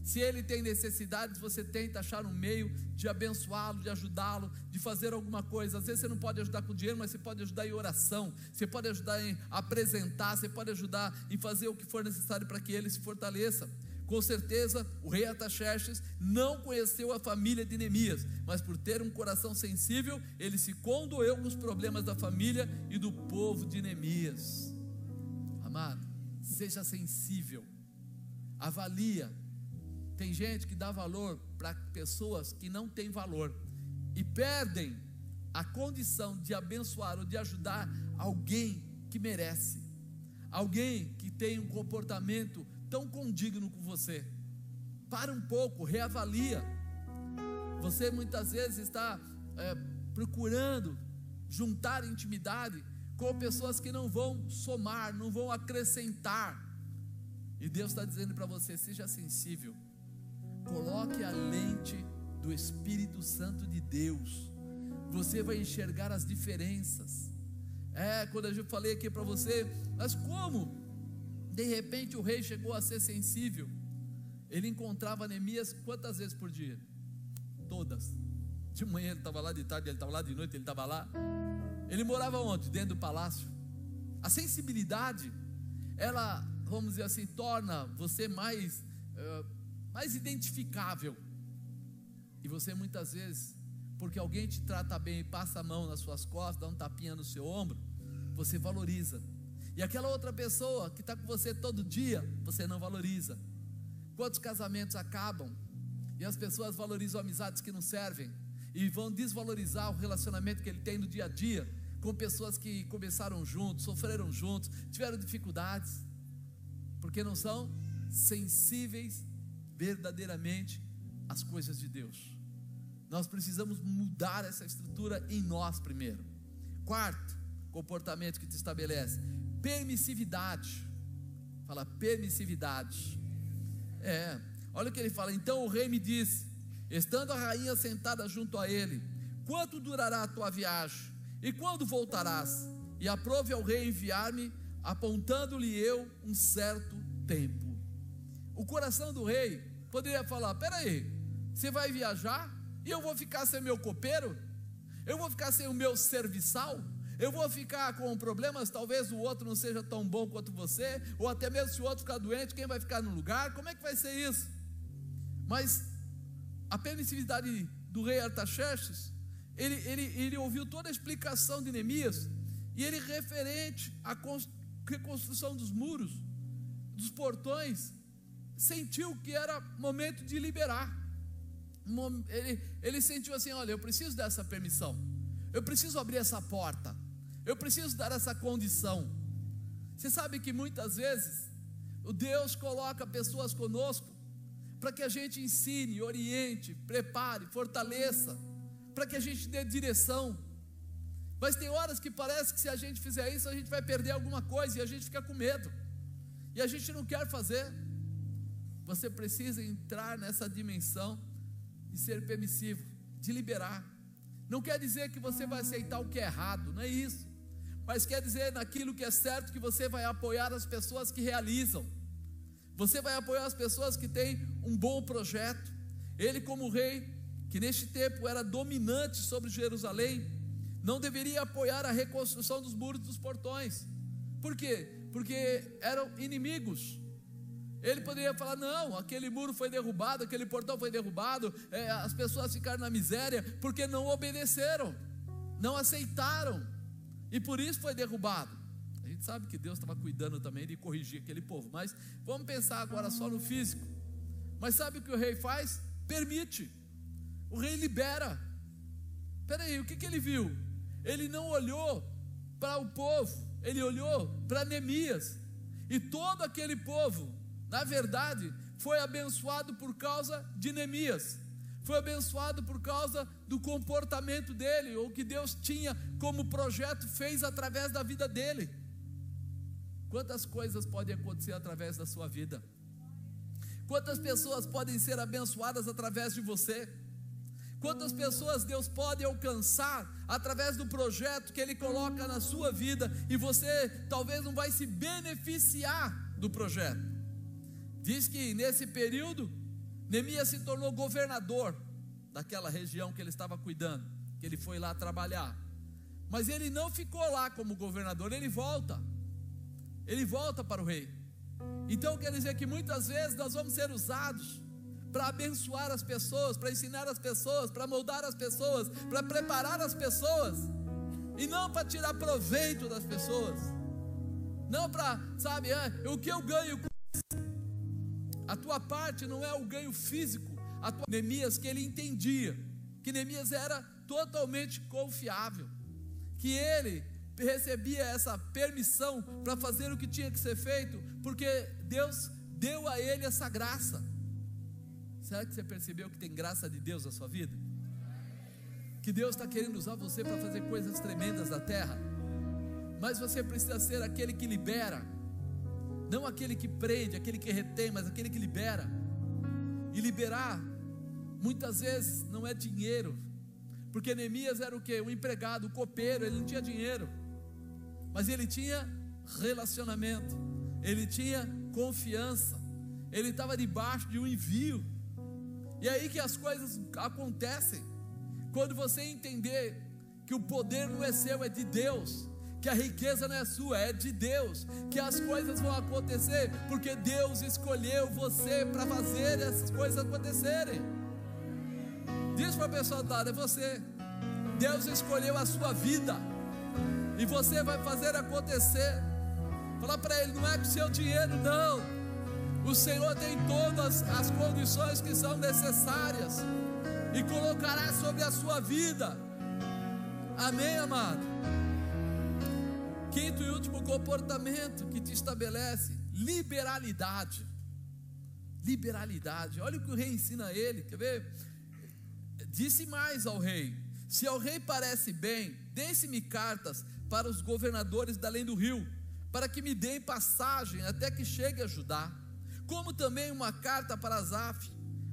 Se ele tem necessidades, você tenta achar um meio de abençoá-lo, de ajudá-lo, de fazer alguma coisa. Às vezes você não pode ajudar com dinheiro, mas você pode ajudar em oração, você pode ajudar em apresentar, você pode ajudar em fazer o que for necessário para que ele se fortaleça. Com certeza, o rei Ataxerxes não conheceu a família de Neemias, mas por ter um coração sensível, ele se condoeu com os problemas da família e do povo de Neemias. Amado, seja sensível, avalia. Tem gente que dá valor para pessoas que não têm valor e perdem a condição de abençoar ou de ajudar alguém que merece, alguém que tem um comportamento tão condigno com você. Para um pouco, reavalia. Você muitas vezes está é, procurando juntar intimidade com pessoas que não vão somar, não vão acrescentar. E Deus está dizendo para você: seja sensível, coloque a lente do Espírito Santo de Deus, você vai enxergar as diferenças. É, quando eu falei aqui para você, mas como de repente o rei chegou a ser sensível? Ele encontrava Neemias quantas vezes por dia? Todas. De manhã ele estava lá, de tarde ele estava lá, de noite ele estava lá. Ele morava onde? Dentro do palácio. A sensibilidade, ela, vamos dizer assim, torna você mais, uh, mais identificável. E você muitas vezes, porque alguém te trata bem e passa a mão nas suas costas, dá um tapinha no seu ombro, você valoriza. E aquela outra pessoa que está com você todo dia, você não valoriza. Quantos casamentos acabam e as pessoas valorizam amizades que não servem e vão desvalorizar o relacionamento que ele tem no dia a dia com pessoas que começaram juntos, sofreram juntos, tiveram dificuldades, porque não são sensíveis verdadeiramente às coisas de Deus. Nós precisamos mudar essa estrutura em nós primeiro. Quarto, comportamento que te estabelece: permissividade. Fala permissividade. É, olha o que ele fala. Então o rei me disse, estando a rainha sentada junto a ele: Quanto durará a tua viagem? E quando voltarás? E aprove ao rei enviar-me, apontando-lhe eu um certo tempo. O coração do rei poderia falar: Peraí, você vai viajar e eu vou ficar sem meu copeiro? Eu vou ficar sem o meu serviçal? Eu vou ficar com problemas, talvez o outro não seja tão bom quanto você, ou até mesmo se o outro ficar doente, quem vai ficar no lugar? Como é que vai ser isso? Mas a permissividade do rei Artaxerxes, ele, ele, ele ouviu toda a explicação de Neemias, e ele referente à reconstrução dos muros, dos portões, sentiu que era momento de liberar. Ele, ele sentiu assim: olha, eu preciso dessa permissão, eu preciso abrir essa porta, eu preciso dar essa condição. Você sabe que muitas vezes o Deus coloca pessoas conosco para que a gente ensine, oriente, prepare, fortaleça, para que a gente dê direção. Mas tem horas que parece que se a gente fizer isso, a gente vai perder alguma coisa e a gente fica com medo. E a gente não quer fazer. Você precisa entrar nessa dimensão de ser permissivo, de liberar. Não quer dizer que você vai aceitar o que é errado, não é isso mas quer dizer naquilo que é certo que você vai apoiar as pessoas que realizam. Você vai apoiar as pessoas que têm um bom projeto. Ele, como rei, que neste tempo era dominante sobre Jerusalém, não deveria apoiar a reconstrução dos muros dos portões. Por quê? Porque eram inimigos. Ele poderia falar: não, aquele muro foi derrubado, aquele portão foi derrubado, é, as pessoas ficaram na miséria porque não obedeceram, não aceitaram e por isso foi derrubado. A gente sabe que Deus estava cuidando também de corrigir aquele povo, mas vamos pensar agora só no físico. Mas sabe o que o rei faz? Permite. O rei libera. Peraí, o que, que ele viu? Ele não olhou para o povo, ele olhou para Neemias. E todo aquele povo, na verdade, foi abençoado por causa de Neemias foi abençoado por causa do comportamento dele, ou que Deus tinha como projeto, fez através da vida dele. Quantas coisas podem acontecer através da sua vida? Quantas pessoas podem ser abençoadas através de você? Quantas pessoas Deus pode alcançar através do projeto que Ele coloca na sua vida e você talvez não vai se beneficiar do projeto? Diz que nesse período Neemias se tornou governador daquela região que ele estava cuidando, que ele foi lá trabalhar. Mas ele não ficou lá como governador, ele volta. Ele volta para o rei. Então quer dizer que muitas vezes nós vamos ser usados para abençoar as pessoas, para ensinar as pessoas, para moldar as pessoas, para preparar as pessoas, e não para tirar proveito das pessoas, não para, sabe, é, o que eu ganho com a tua parte não é o ganho físico. A tua Neemias que ele entendia que Neemias era totalmente confiável, que ele recebia essa permissão para fazer o que tinha que ser feito, porque Deus deu a ele essa graça. Será que você percebeu que tem graça de Deus na sua vida? que Deus está querendo usar você para fazer coisas tremendas na terra, mas você precisa ser aquele que libera, não aquele que prende, aquele que retém, mas aquele que libera. E liberar, muitas vezes, não é dinheiro, porque Neemias era o que? O empregado, o copeiro, ele não tinha dinheiro, mas ele tinha relacionamento, ele tinha confiança, ele estava debaixo de um envio, e é aí que as coisas acontecem. Quando você entender que o poder não é seu, é de Deus, que a riqueza não é sua, é de Deus, que as coisas vão acontecer, porque Deus escolheu você para fazer essas coisas acontecerem. Diz para a pessoa do lado, é você. Deus escolheu a sua vida, e você vai fazer acontecer. Fala para ele, não é com seu dinheiro, não. O Senhor tem todas as condições que são necessárias e colocará sobre a sua vida. Amém, amado? Quinto e último comportamento que te estabelece: liberalidade. Liberalidade. Olha o que o rei ensina a ele. Quer ver? Disse mais ao rei: Se ao rei parece bem, deixe-me cartas para os governadores da além do rio, para que me deem passagem até que chegue a Judá. Como também uma carta para Azaf,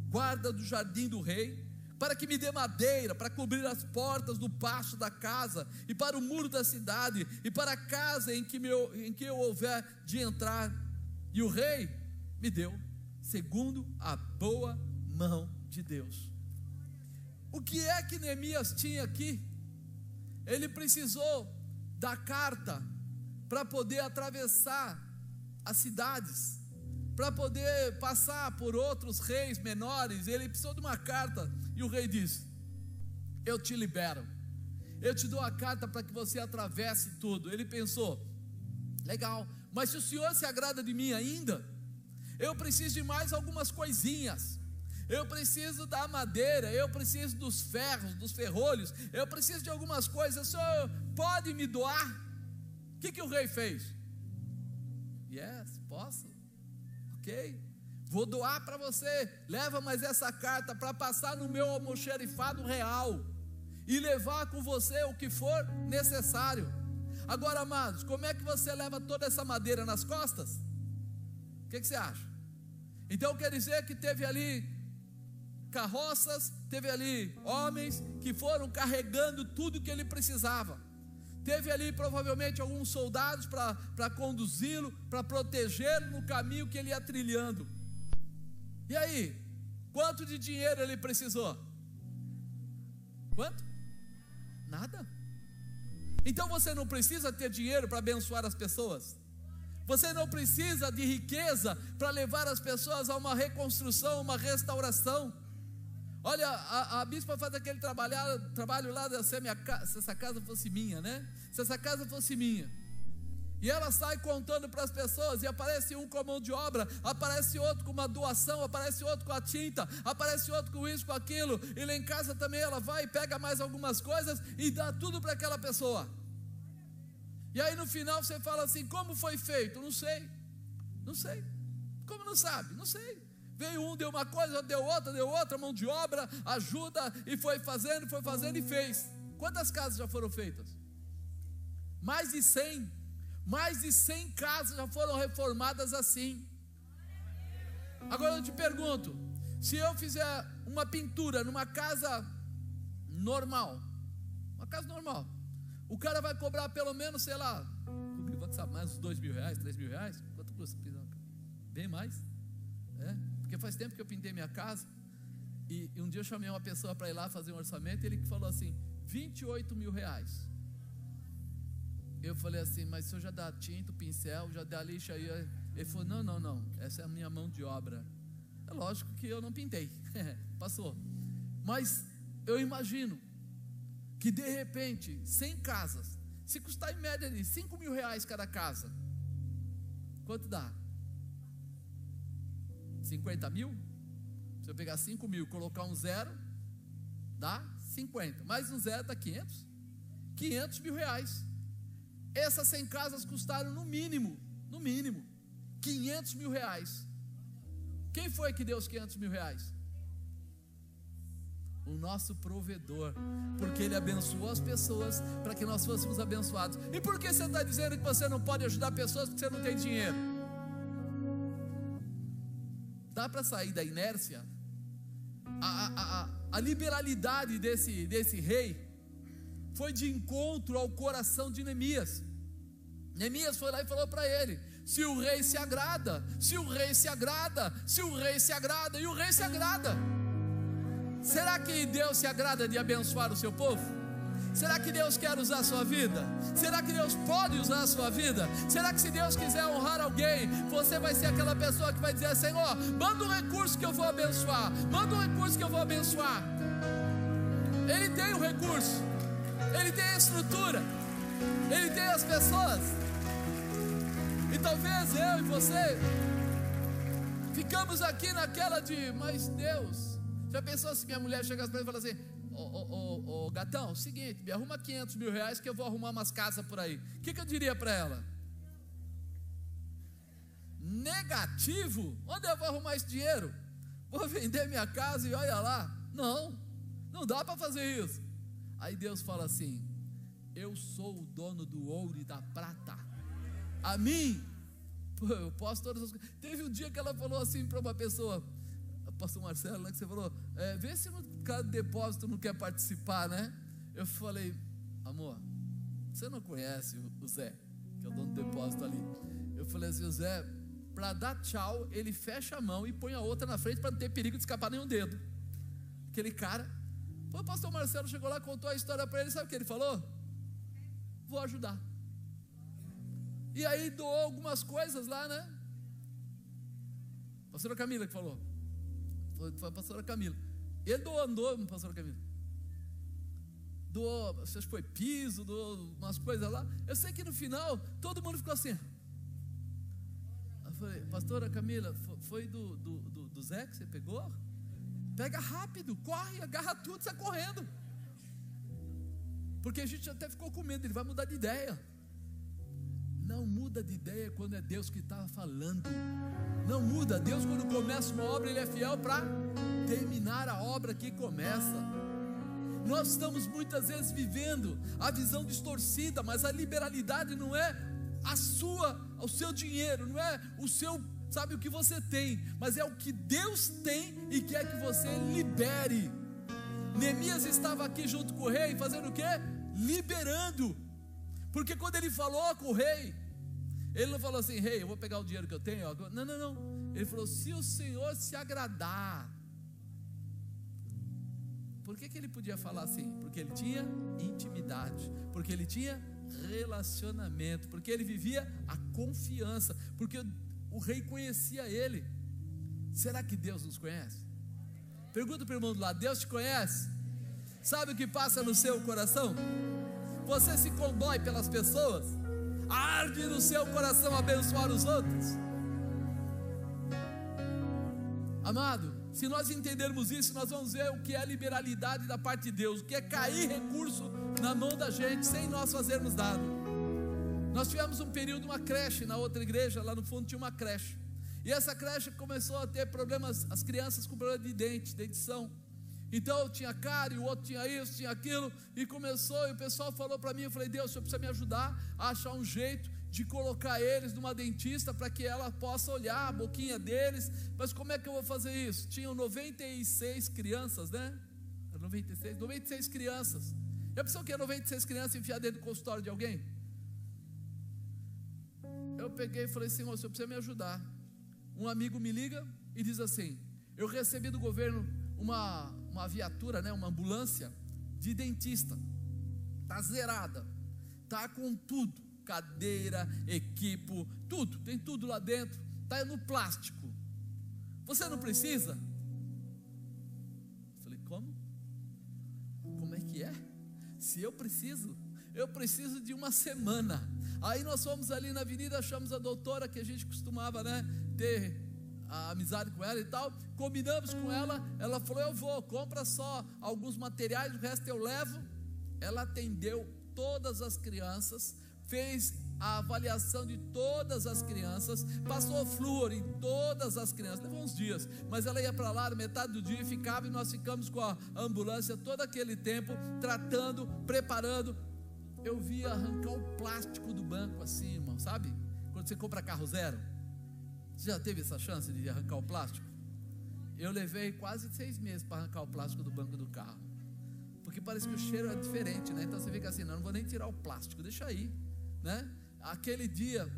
guarda do jardim do rei, para que me dê madeira para cobrir as portas do pátio da casa e para o muro da cidade e para a casa em que, me, em que eu houver de entrar. E o rei me deu, segundo a boa mão de Deus. O que é que Neemias tinha aqui? Ele precisou da carta para poder atravessar as cidades, para poder passar por outros reis menores. Ele precisou de uma carta e o rei disse: Eu te libero, eu te dou a carta para que você atravesse tudo. Ele pensou: Legal, mas se o senhor se agrada de mim ainda, eu preciso de mais algumas coisinhas. Eu preciso da madeira, eu preciso dos ferros, dos ferrolhos, eu preciso de algumas coisas. O senhor pode me doar? O que, que o rei fez? Yes, posso. Ok. Vou doar para você. Leva mais essa carta para passar no meu almoxerifado real e levar com você o que for necessário. Agora, amados, como é que você leva toda essa madeira nas costas? O que, que você acha? Então quer dizer que teve ali carroças, teve ali homens que foram carregando tudo que ele precisava. Teve ali provavelmente alguns soldados para conduzi-lo, para protegê-lo no caminho que ele ia trilhando. E aí, quanto de dinheiro ele precisou? Quanto? Nada. Então você não precisa ter dinheiro para abençoar as pessoas. Você não precisa de riqueza para levar as pessoas a uma reconstrução, uma restauração. Olha, a, a bispa faz aquele trabalho, trabalho lá se, minha, se essa casa fosse minha, né? Se essa casa fosse minha. E ela sai contando para as pessoas, e aparece um com a mão de obra, aparece outro com uma doação, aparece outro com a tinta, aparece outro com isso, com aquilo, e lá em casa também ela vai e pega mais algumas coisas e dá tudo para aquela pessoa. E aí no final você fala assim: como foi feito? Não sei, não sei. Como não sabe? Não sei. Veio um, deu uma coisa, deu outra, deu outra, mão de obra, ajuda, e foi fazendo, foi fazendo e fez. Quantas casas já foram feitas? Mais de 100. Mais de 100 casas já foram reformadas assim. Agora eu te pergunto: se eu fizer uma pintura numa casa normal, uma casa normal, o cara vai cobrar pelo menos, sei lá, mais uns dois mil reais, três mil reais? Quanto custa? Bem mais? É? Porque faz tempo que eu pintei minha casa. E, e um dia eu chamei uma pessoa para ir lá fazer um orçamento. E ele falou assim: 28 mil reais. Eu falei assim, mas o senhor já dá tinta, pincel, já dá lixa aí? Ele falou: não, não, não, essa é a minha mão de obra. É lógico que eu não pintei, passou. Mas eu imagino que de repente, 100 casas, se custar em média de 5 mil reais cada casa, quanto dá? 50 mil? Se eu pegar 5 mil colocar um zero, dá 50. Mais um zero dá 500. 500 mil reais. Essas 100 casas custaram no mínimo, no mínimo, 500 mil reais. Quem foi que deu os 500 mil reais? o nosso provedor, porque Ele abençoou as pessoas para que nós fôssemos abençoados. E por que você está dizendo que você não pode ajudar pessoas porque você não tem dinheiro? Para sair da inércia? A, a, a, a liberalidade desse, desse rei foi de encontro ao coração de Neemias. Neemias foi lá e falou para ele: se o rei se agrada, se o rei se agrada, se o rei se agrada, e o rei se agrada. Será que Deus se agrada de abençoar o seu povo? Será que Deus quer usar a sua vida? Será que Deus pode usar a sua vida? Será que se Deus quiser honrar alguém, você vai ser aquela pessoa que vai dizer: Senhor, manda um recurso que eu vou abençoar, manda um recurso que eu vou abençoar. Ele tem o recurso, ele tem a estrutura, ele tem as pessoas. E talvez eu e você ficamos aqui naquela de, mas Deus, já pensou se minha mulher chegasse para mim e falasse assim: Ô, ô, ô, gatão, seguinte, me arruma 500 mil reais que eu vou arrumar umas casas por aí. O que, que eu diria para ela? Negativo? Onde eu vou arrumar esse dinheiro? Vou vender minha casa e olha lá. Não, não dá para fazer isso. Aí Deus fala assim: Eu sou o dono do ouro e da prata. A mim, eu posso todas as coisas. Teve um dia que ela falou assim para uma pessoa: pastor Marcelo, né, que você falou, é, vê se do depósito não quer participar, né? Eu falei, amor, você não conhece o Zé, que é o dono do depósito ali. Eu falei assim, o Zé, para dar tchau, ele fecha a mão e põe a outra na frente para não ter perigo de escapar nenhum dedo. Aquele cara. O pastor Marcelo chegou lá, contou a história para ele, sabe o que ele falou? Vou ajudar. E aí doou algumas coisas lá, né? Pastora Camila que falou. Foi, foi a pastora Camila. Ele doou, Camila. Doou, não sei se foi piso, doou umas coisas lá. Eu sei que no final todo mundo ficou assim. Eu falei, pastora Camila, foi do, do, do, do Zé que você pegou? Pega rápido, corre, agarra tudo, sai correndo. Porque a gente até ficou com medo, ele vai mudar de ideia. Não muda de ideia quando é Deus que está falando. Não muda. Deus, quando começa uma obra, Ele é fiel para terminar a obra que começa. Nós estamos muitas vezes vivendo a visão distorcida, mas a liberalidade não é a sua, o seu dinheiro, não é o seu, sabe o que você tem, mas é o que Deus tem e quer que você libere. Neemias estava aqui junto com o rei, fazendo o que? Liberando. Porque quando ele falou com o rei, ele não falou assim, rei, eu vou pegar o dinheiro que eu tenho. Não, não, não. Ele falou: se o Senhor se agradar. Por que, que ele podia falar assim? Porque ele tinha intimidade, porque ele tinha relacionamento, porque ele vivia a confiança, porque o rei conhecia ele. Será que Deus nos conhece? Pergunta para o irmão do lado: Deus te conhece? Sabe o que passa no seu coração? Você se condói pelas pessoas? Arde no seu coração abençoar os outros? Amado, se nós entendermos isso, nós vamos ver o que é liberalidade da parte de Deus, o que é cair recurso na mão da gente sem nós fazermos nada. Nós tivemos um período, uma creche na outra igreja, lá no fundo tinha uma creche. E essa creche começou a ter problemas, as crianças com problema de dente, dentição. Então tinha cara, e o outro tinha isso, tinha aquilo, e começou, e o pessoal falou para mim, eu falei, Deus, o senhor precisa me ajudar a achar um jeito de colocar eles numa dentista para que ela possa olhar a boquinha deles, mas como é que eu vou fazer isso? Tinham 96 crianças, né? 96, 96 crianças. Já pensou que é 96 crianças enfiar dentro do consultório de alguém? Eu peguei e falei, Senhor, o senhor precisa me ajudar. Um amigo me liga e diz assim: Eu recebi do governo uma, uma viatura, né, uma ambulância de dentista. Tá zerada. Tá com tudo, cadeira, equipo, tudo, tem tudo lá dentro. Tá no plástico. Você não precisa? Falei, como? Como é que é? Se eu preciso, eu preciso de uma semana. Aí nós fomos ali na avenida, achamos a doutora que a gente costumava, né, ter a amizade com ela e tal. Combinamos com ela, ela falou: Eu vou, compra só alguns materiais, o resto eu levo. Ela atendeu todas as crianças, fez a avaliação de todas as crianças, passou flúor em todas as crianças, levou uns dias, mas ela ia para lá metade do dia e ficava, e nós ficamos com a ambulância todo aquele tempo, tratando, preparando. Eu via arrancar o plástico do banco assim, irmão, sabe? Quando você compra carro zero, você já teve essa chance de arrancar o plástico? Eu levei quase seis meses para arrancar o plástico do banco do carro. Porque parece que o cheiro é diferente, né? Então você fica assim, não, não vou nem tirar o plástico, deixa aí, né? Aquele dia,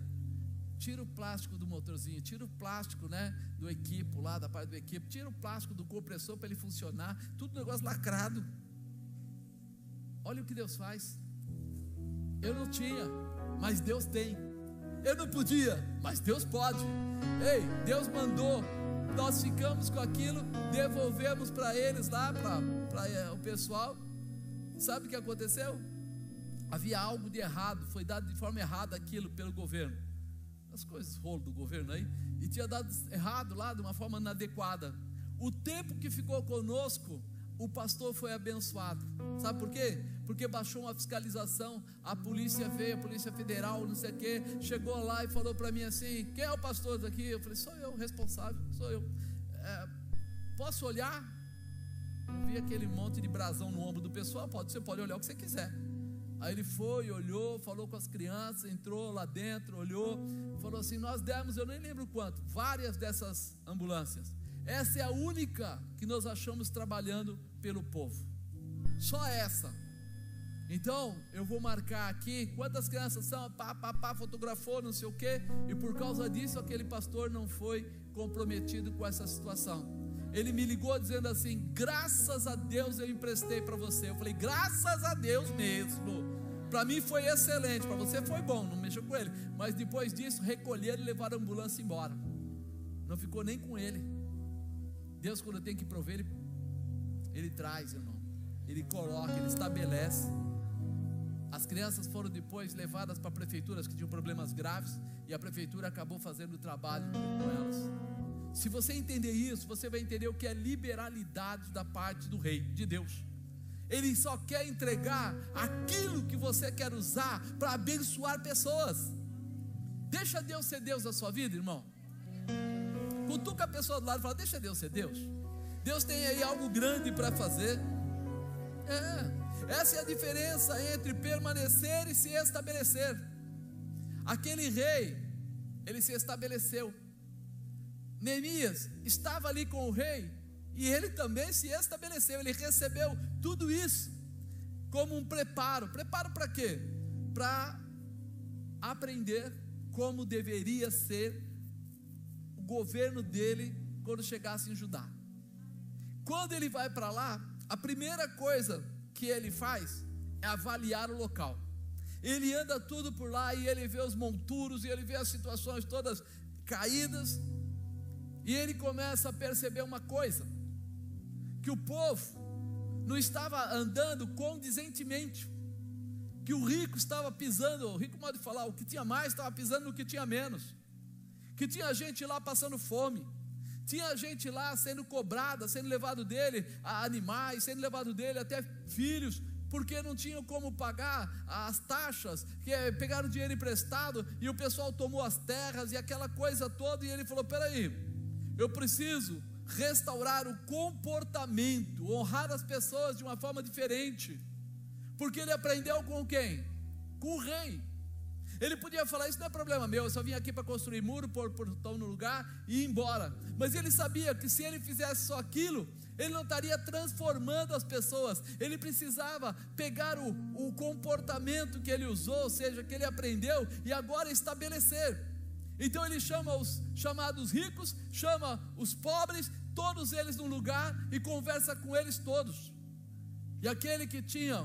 tira o plástico do motorzinho, tira o plástico, né, do equipo lá, da parte do equipo, tira o plástico do compressor para ele funcionar, tudo negócio lacrado. Olha o que Deus faz. Eu não tinha, mas Deus tem. Eu não podia, mas Deus pode. Ei, Deus mandou. Nós ficamos com aquilo, devolvemos para eles lá, para é, o pessoal. Sabe o que aconteceu? Havia algo de errado, foi dado de forma errada aquilo pelo governo. As coisas rolo do governo aí, e tinha dado errado lá de uma forma inadequada. O tempo que ficou conosco, o pastor foi abençoado. Sabe por quê? Porque baixou uma fiscalização, a polícia veio, a polícia federal, não sei o quê, chegou lá e falou para mim assim: quem é o pastor daqui? Eu falei: sou eu, responsável, sou eu. É, posso olhar? Eu vi aquele monte de brasão no ombro do pessoal, pode, você pode olhar o que você quiser. Aí ele foi, olhou, falou com as crianças, entrou lá dentro, olhou, falou assim: Nós demos, eu nem lembro quanto, várias dessas ambulâncias. Essa é a única que nós achamos trabalhando pelo povo. Só essa. Então, eu vou marcar aqui quantas crianças são, pá, pá, pá, fotografou, não sei o quê, e por causa disso aquele pastor não foi comprometido com essa situação ele me ligou dizendo assim: graças a Deus eu emprestei para você. Eu falei: graças a Deus mesmo. Para mim foi excelente, para você foi bom, não mexeu com ele. Mas depois disso, recolheram e levaram a ambulância embora. Não ficou nem com ele. Deus, quando tem que prover, ele, ele traz, irmão. Ele coloca, ele estabelece. As crianças foram depois levadas para prefeituras que tinham problemas graves e a prefeitura acabou fazendo o trabalho com elas. Se você entender isso, você vai entender o que é liberalidade da parte do rei, de Deus. Ele só quer entregar aquilo que você quer usar para abençoar pessoas. Deixa Deus ser Deus na sua vida, irmão. Cutuca a pessoa do lado e fala: Deixa Deus ser Deus. Deus tem aí algo grande para fazer. É, essa é a diferença entre permanecer e se estabelecer. Aquele rei, ele se estabeleceu. Neemias estava ali com o rei e ele também se estabeleceu, ele recebeu tudo isso como um preparo. Preparo para quê? Para aprender como deveria ser o governo dele quando chegasse em Judá. Quando ele vai para lá, a primeira coisa que ele faz é avaliar o local. Ele anda tudo por lá e ele vê os monturos e ele vê as situações todas caídas e ele começa a perceber uma coisa: que o povo não estava andando condizentemente, que o rico estava pisando, o rico modo de falar, o que tinha mais estava pisando no que tinha menos, que tinha gente lá passando fome, tinha gente lá sendo cobrada, sendo levado dele a animais, sendo levado dele até filhos, porque não tinham como pagar as taxas, que é, pegaram dinheiro emprestado e o pessoal tomou as terras e aquela coisa toda, e ele falou: peraí, eu preciso restaurar o comportamento, honrar as pessoas de uma forma diferente. Porque ele aprendeu com quem? Com o rei. Ele podia falar: Isso não é problema meu, eu só vim aqui para construir muro, pôr portão no lugar e ir embora. Mas ele sabia que se ele fizesse só aquilo, ele não estaria transformando as pessoas. Ele precisava pegar o, o comportamento que ele usou, ou seja, que ele aprendeu, e agora estabelecer. Então ele chama os chamados ricos, chama os pobres, todos eles num lugar e conversa com eles todos. E aquele que tinha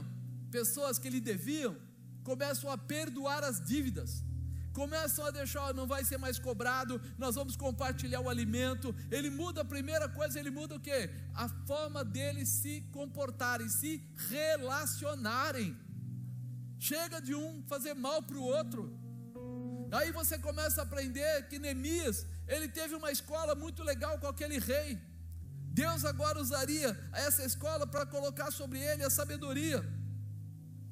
pessoas que lhe deviam, começam a perdoar as dívidas. Começam a deixar, não vai ser mais cobrado, nós vamos compartilhar o alimento. Ele muda a primeira coisa, ele muda o que? A forma deles se comportarem, se relacionarem. Chega de um fazer mal para o outro. Aí você começa a aprender que Neemias, ele teve uma escola muito legal com aquele rei. Deus agora usaria essa escola para colocar sobre ele a sabedoria.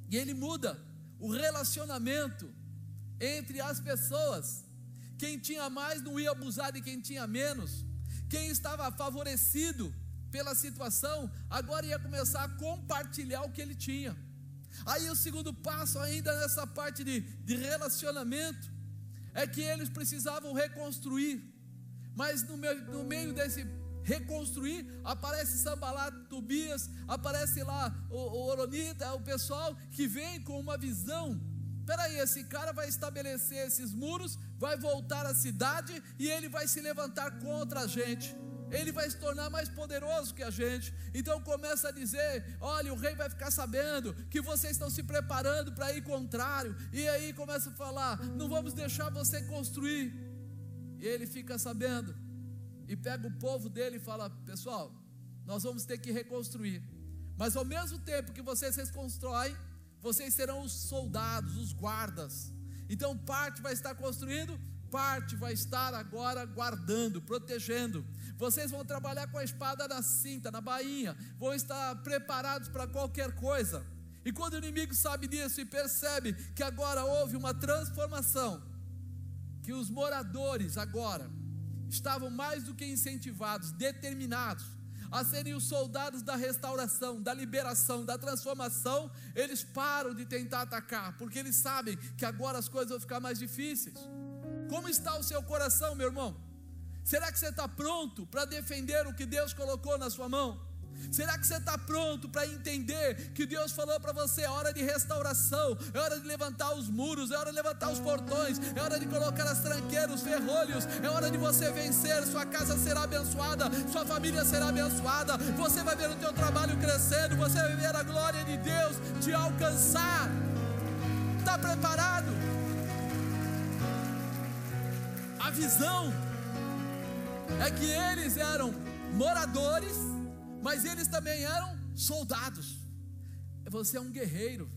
E ele muda o relacionamento entre as pessoas. Quem tinha mais não ia abusar de quem tinha menos. Quem estava favorecido pela situação, agora ia começar a compartilhar o que ele tinha. Aí o segundo passo, ainda nessa parte de, de relacionamento, é que eles precisavam reconstruir. Mas no meio, no meio desse reconstruir, aparece Sambalá, Tobias, aparece lá o, o Oronita, o pessoal que vem com uma visão. Peraí, esse cara vai estabelecer esses muros, vai voltar à cidade e ele vai se levantar contra a gente ele vai se tornar mais poderoso que a gente. Então começa a dizer: olha, o rei vai ficar sabendo que vocês estão se preparando para ir contrário. E aí começa a falar: não vamos deixar você construir. E ele fica sabendo. E pega o povo dele e fala: pessoal, nós vamos ter que reconstruir. Mas ao mesmo tempo que vocês reconstroem, vocês serão os soldados, os guardas. Então parte vai estar construindo, parte vai estar agora guardando, protegendo. Vocês vão trabalhar com a espada na cinta, na bainha, vão estar preparados para qualquer coisa. E quando o inimigo sabe disso e percebe que agora houve uma transformação, que os moradores agora estavam mais do que incentivados, determinados a serem os soldados da restauração, da liberação, da transformação, eles param de tentar atacar, porque eles sabem que agora as coisas vão ficar mais difíceis. Como está o seu coração, meu irmão? Será que você está pronto para defender o que Deus colocou na sua mão? Será que você está pronto para entender que Deus falou para você: é hora de restauração, é hora de levantar os muros, é hora de levantar os portões, é hora de colocar as tranqueiras, os ferrolhos, é hora de você vencer. Sua casa será abençoada, sua família será abençoada, você vai ver o teu trabalho crescendo, você vai ver a glória de Deus te alcançar. Está preparado? A visão é que eles eram moradores, mas eles também eram soldados. Você é um guerreiro.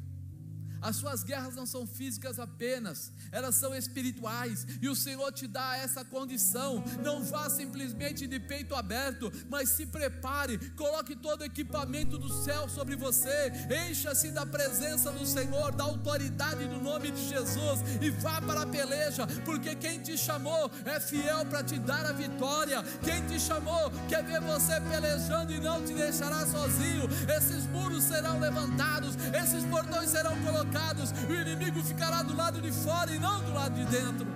As suas guerras não são físicas apenas, elas são espirituais, e o Senhor te dá essa condição. Não vá simplesmente de peito aberto, mas se prepare, coloque todo o equipamento do céu sobre você, encha-se da presença do Senhor, da autoridade do nome de Jesus, e vá para a peleja, porque quem te chamou é fiel para te dar a vitória. Quem te chamou quer ver você pelejando e não te deixará sozinho. Esses muros serão levantados, esses portões serão colocados colocados, o inimigo ficará do lado de fora e não do lado de dentro.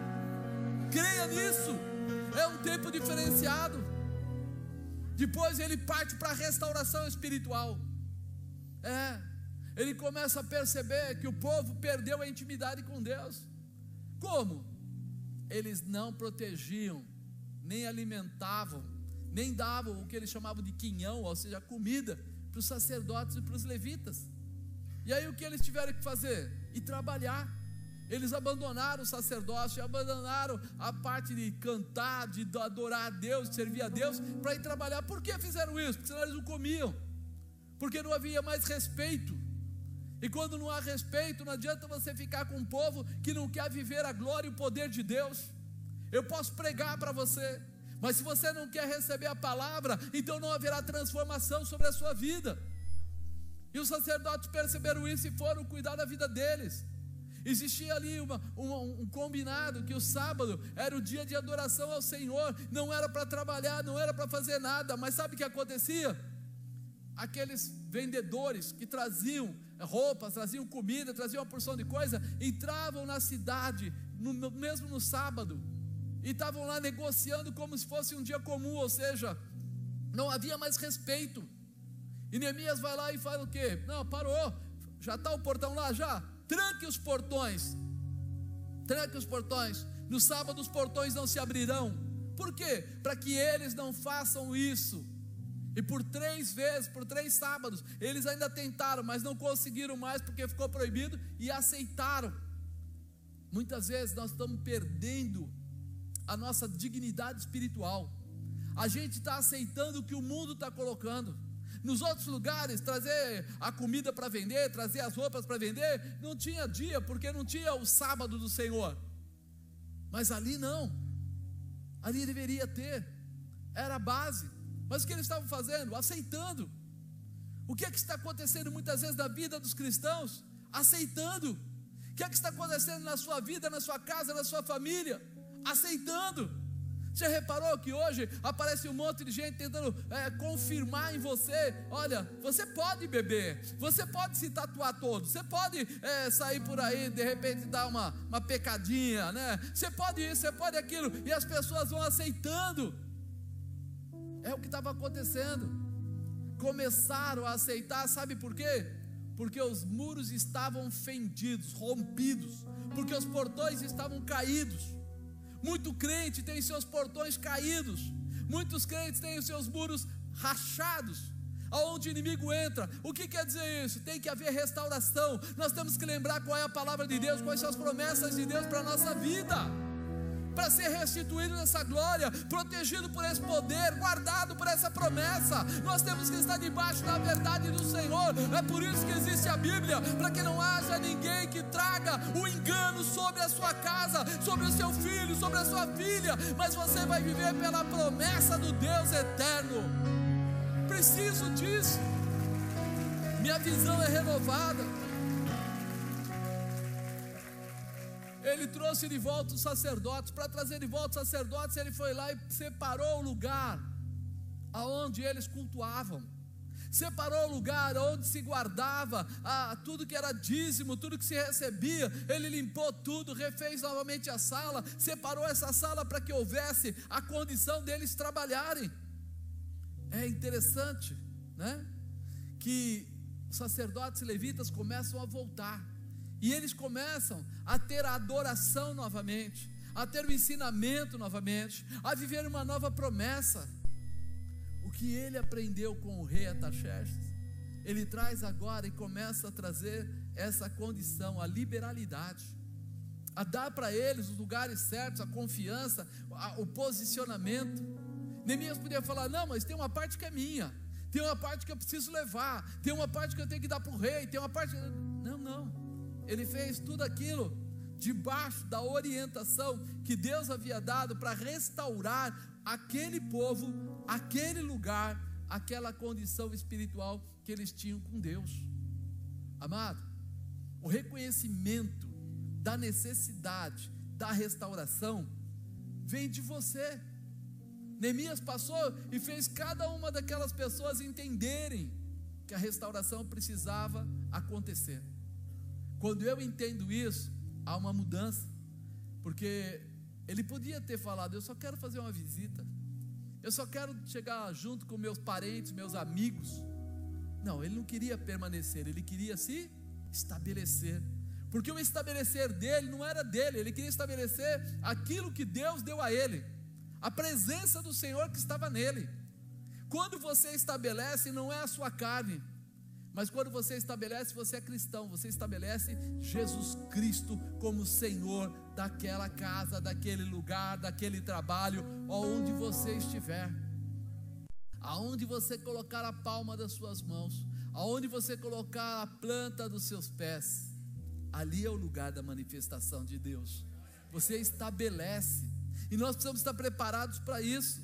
Creia nisso, é um tempo diferenciado. Depois ele parte para a restauração espiritual. É, ele começa a perceber que o povo perdeu a intimidade com Deus. Como? Eles não protegiam, nem alimentavam, nem davam o que eles chamavam de quinhão, ou seja, comida, para os sacerdotes e para os levitas. E aí o que eles tiveram que fazer? E trabalhar. Eles abandonaram o sacerdócio, abandonaram a parte de cantar, de adorar a Deus, de servir a Deus, para ir trabalhar. Por que fizeram isso? Porque senão eles não comiam. Porque não havia mais respeito. E quando não há respeito, não adianta você ficar com um povo que não quer viver a glória e o poder de Deus. Eu posso pregar para você, mas se você não quer receber a palavra, então não haverá transformação sobre a sua vida. E os sacerdotes perceberam isso e foram cuidar da vida deles. Existia ali uma, um, combinado que o sábado era o dia de adoração ao Senhor, não era para trabalhar, não era para fazer nada, mas sabe o que acontecia? Aqueles vendedores que traziam roupas, traziam comida, traziam uma porção de coisa, entravam na cidade, no, mesmo no sábado, e estavam lá negociando como se fosse um dia comum, ou seja, não havia mais respeito. E Neemias vai lá e faz o quê? Não, parou. Já está o portão lá, já. Tranque os portões. Tranque os portões. No sábado os portões não se abrirão. Por quê? Para que eles não façam isso. E por três vezes, por três sábados, eles ainda tentaram, mas não conseguiram mais porque ficou proibido e aceitaram. Muitas vezes nós estamos perdendo a nossa dignidade espiritual. A gente está aceitando o que o mundo está colocando. Nos outros lugares, trazer a comida para vender, trazer as roupas para vender, não tinha dia, porque não tinha o sábado do Senhor. Mas ali não. Ali deveria ter. Era a base. Mas o que eles estavam fazendo? Aceitando. O que é que está acontecendo muitas vezes na vida dos cristãos? Aceitando O que é que está acontecendo na sua vida, na sua casa, na sua família? Aceitando. Você reparou que hoje aparece um monte de gente tentando é, confirmar em você: olha, você pode beber, você pode se tatuar todo, você pode é, sair por aí, de repente dar uma, uma pecadinha, né? Você pode isso, você pode aquilo, e as pessoas vão aceitando. É o que estava acontecendo. Começaram a aceitar, sabe por quê? Porque os muros estavam fendidos, rompidos, porque os portões estavam caídos. Muito crente tem seus portões caídos, muitos crentes têm os seus muros rachados. Aonde o inimigo entra, o que quer dizer isso? Tem que haver restauração. Nós temos que lembrar qual é a palavra de Deus, quais são as promessas de Deus para a nossa vida para ser restituído nessa glória, protegido por esse poder, guardado por essa promessa. Nós temos que estar debaixo da verdade do Senhor. É por isso que existe a Bíblia, para que não haja ninguém que traga o engano sobre a sua casa, sobre o seu filho, sobre a sua filha, mas você vai viver pela promessa do Deus eterno. Preciso disso. Minha visão é renovada. Ele trouxe de volta os sacerdotes. Para trazer de volta os sacerdotes, ele foi lá e separou o lugar aonde eles cultuavam. Separou o lugar onde se guardava ah, tudo que era dízimo, tudo que se recebia. Ele limpou tudo, refez novamente a sala, separou essa sala para que houvesse a condição deles trabalharem. É interessante, né? Que os sacerdotes levitas começam a voltar. E eles começam a ter a adoração novamente, a ter o ensinamento novamente, a viver uma nova promessa. O que ele aprendeu com o rei Ataxerxes, ele traz agora e começa a trazer essa condição, a liberalidade, a dar para eles os lugares certos, a confiança, o posicionamento. Neemias podia falar: não, mas tem uma parte que é minha, tem uma parte que eu preciso levar, tem uma parte que eu tenho que dar para o rei, tem uma parte. Não, não. Ele fez tudo aquilo debaixo da orientação que Deus havia dado para restaurar aquele povo, aquele lugar, aquela condição espiritual que eles tinham com Deus. Amado, o reconhecimento da necessidade da restauração vem de você. Neemias passou e fez cada uma daquelas pessoas entenderem que a restauração precisava acontecer. Quando eu entendo isso, há uma mudança, porque ele podia ter falado: Eu só quero fazer uma visita, eu só quero chegar junto com meus parentes, meus amigos. Não, ele não queria permanecer, ele queria se estabelecer. Porque o estabelecer dele não era dele, ele queria estabelecer aquilo que Deus deu a ele, a presença do Senhor que estava nele. Quando você estabelece, não é a sua carne, mas quando você estabelece, você é cristão, você estabelece Jesus Cristo como Senhor daquela casa, daquele lugar, daquele trabalho, onde você estiver. Aonde você colocar a palma das suas mãos, aonde você colocar a planta dos seus pés, ali é o lugar da manifestação de Deus. Você estabelece, e nós precisamos estar preparados para isso.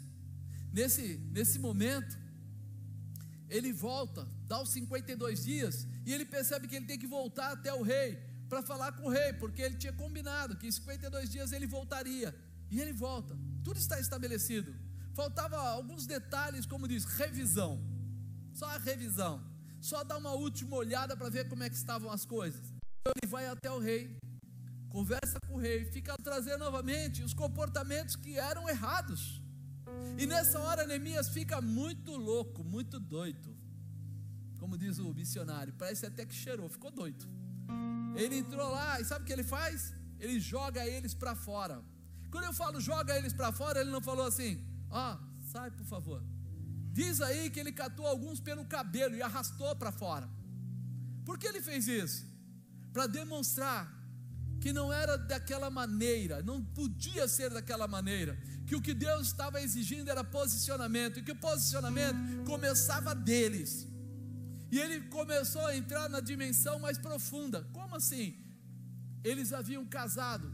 Nesse, nesse momento, ele volta, dá os 52 dias, e ele percebe que ele tem que voltar até o rei para falar com o rei, porque ele tinha combinado que em 52 dias ele voltaria. E ele volta. Tudo está estabelecido. Faltava alguns detalhes, como diz, revisão. Só a revisão. Só dar uma última olhada para ver como é que estavam as coisas. Então ele vai até o rei, conversa com o rei, fica trazendo novamente os comportamentos que eram errados. E nessa hora Neemias fica muito louco, muito doido. Como diz o missionário, parece até que cheirou, ficou doido. Ele entrou lá e sabe o que ele faz? Ele joga eles para fora. Quando eu falo joga eles para fora, ele não falou assim: ó, oh, sai por favor. Diz aí que ele catou alguns pelo cabelo e arrastou para fora. Por que ele fez isso? Para demonstrar que não era daquela maneira, não podia ser daquela maneira, que o que Deus estava exigindo era posicionamento, e que o posicionamento começava deles. E ele começou a entrar na dimensão mais profunda. Como assim? Eles haviam casado,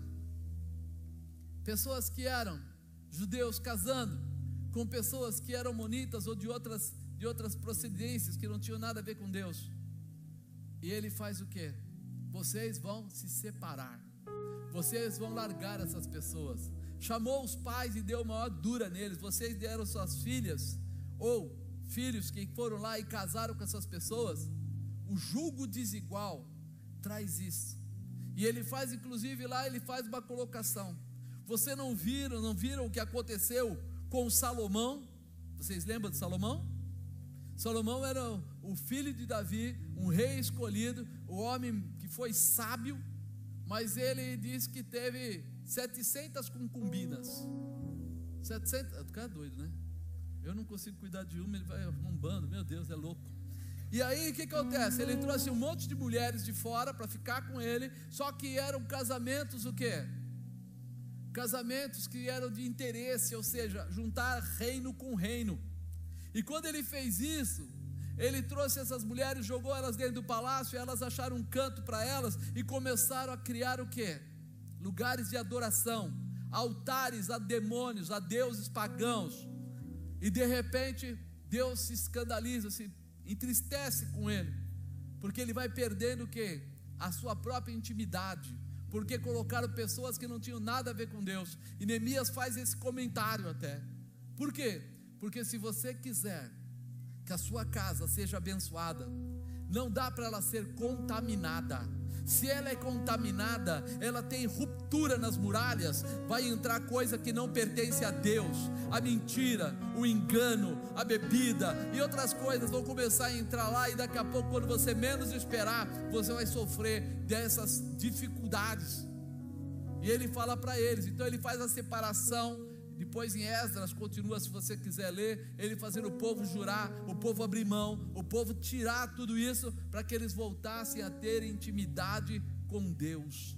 pessoas que eram judeus casando com pessoas que eram monitas ou de outras, de outras procedências que não tinham nada a ver com Deus. E ele faz o que? vocês vão se separar. Vocês vão largar essas pessoas. Chamou os pais e deu maior dura neles. Vocês deram suas filhas ou filhos que foram lá e casaram com essas pessoas. O julgo desigual traz isso. E ele faz, inclusive, lá ele faz uma colocação. Você não viram, não viram o que aconteceu com Salomão? Vocês lembram de Salomão? Salomão era o filho de Davi, um rei escolhido, o homem que foi sábio, mas ele diz que teve 700 concubinas. 700, o cara é doido, né? Eu não consigo cuidar de uma, ele vai arrombando, meu Deus, é louco. E aí o que acontece? Ele trouxe um monte de mulheres de fora para ficar com ele, só que eram casamentos o quê? Casamentos que eram de interesse, ou seja, juntar reino com reino. E quando ele fez isso, ele trouxe essas mulheres, jogou elas dentro do palácio, elas acharam um canto para elas e começaram a criar o que? Lugares de adoração, altares a demônios, a deuses pagãos. E de repente, Deus se escandaliza, se entristece com ele, porque ele vai perdendo o que? A sua própria intimidade, porque colocaram pessoas que não tinham nada a ver com Deus. E Neemias faz esse comentário até. Por quê? Porque se você quiser que a sua casa seja abençoada, não dá para ela ser contaminada. Se ela é contaminada, ela tem ruptura nas muralhas, vai entrar coisa que não pertence a Deus. A mentira, o engano, a bebida e outras coisas vão começar a entrar lá e daqui a pouco quando você menos esperar, você vai sofrer dessas dificuldades. E ele fala para eles, então ele faz a separação depois em Esdras continua, se você quiser ler, ele fazendo o povo jurar, o povo abrir mão, o povo tirar tudo isso para que eles voltassem a ter intimidade com Deus.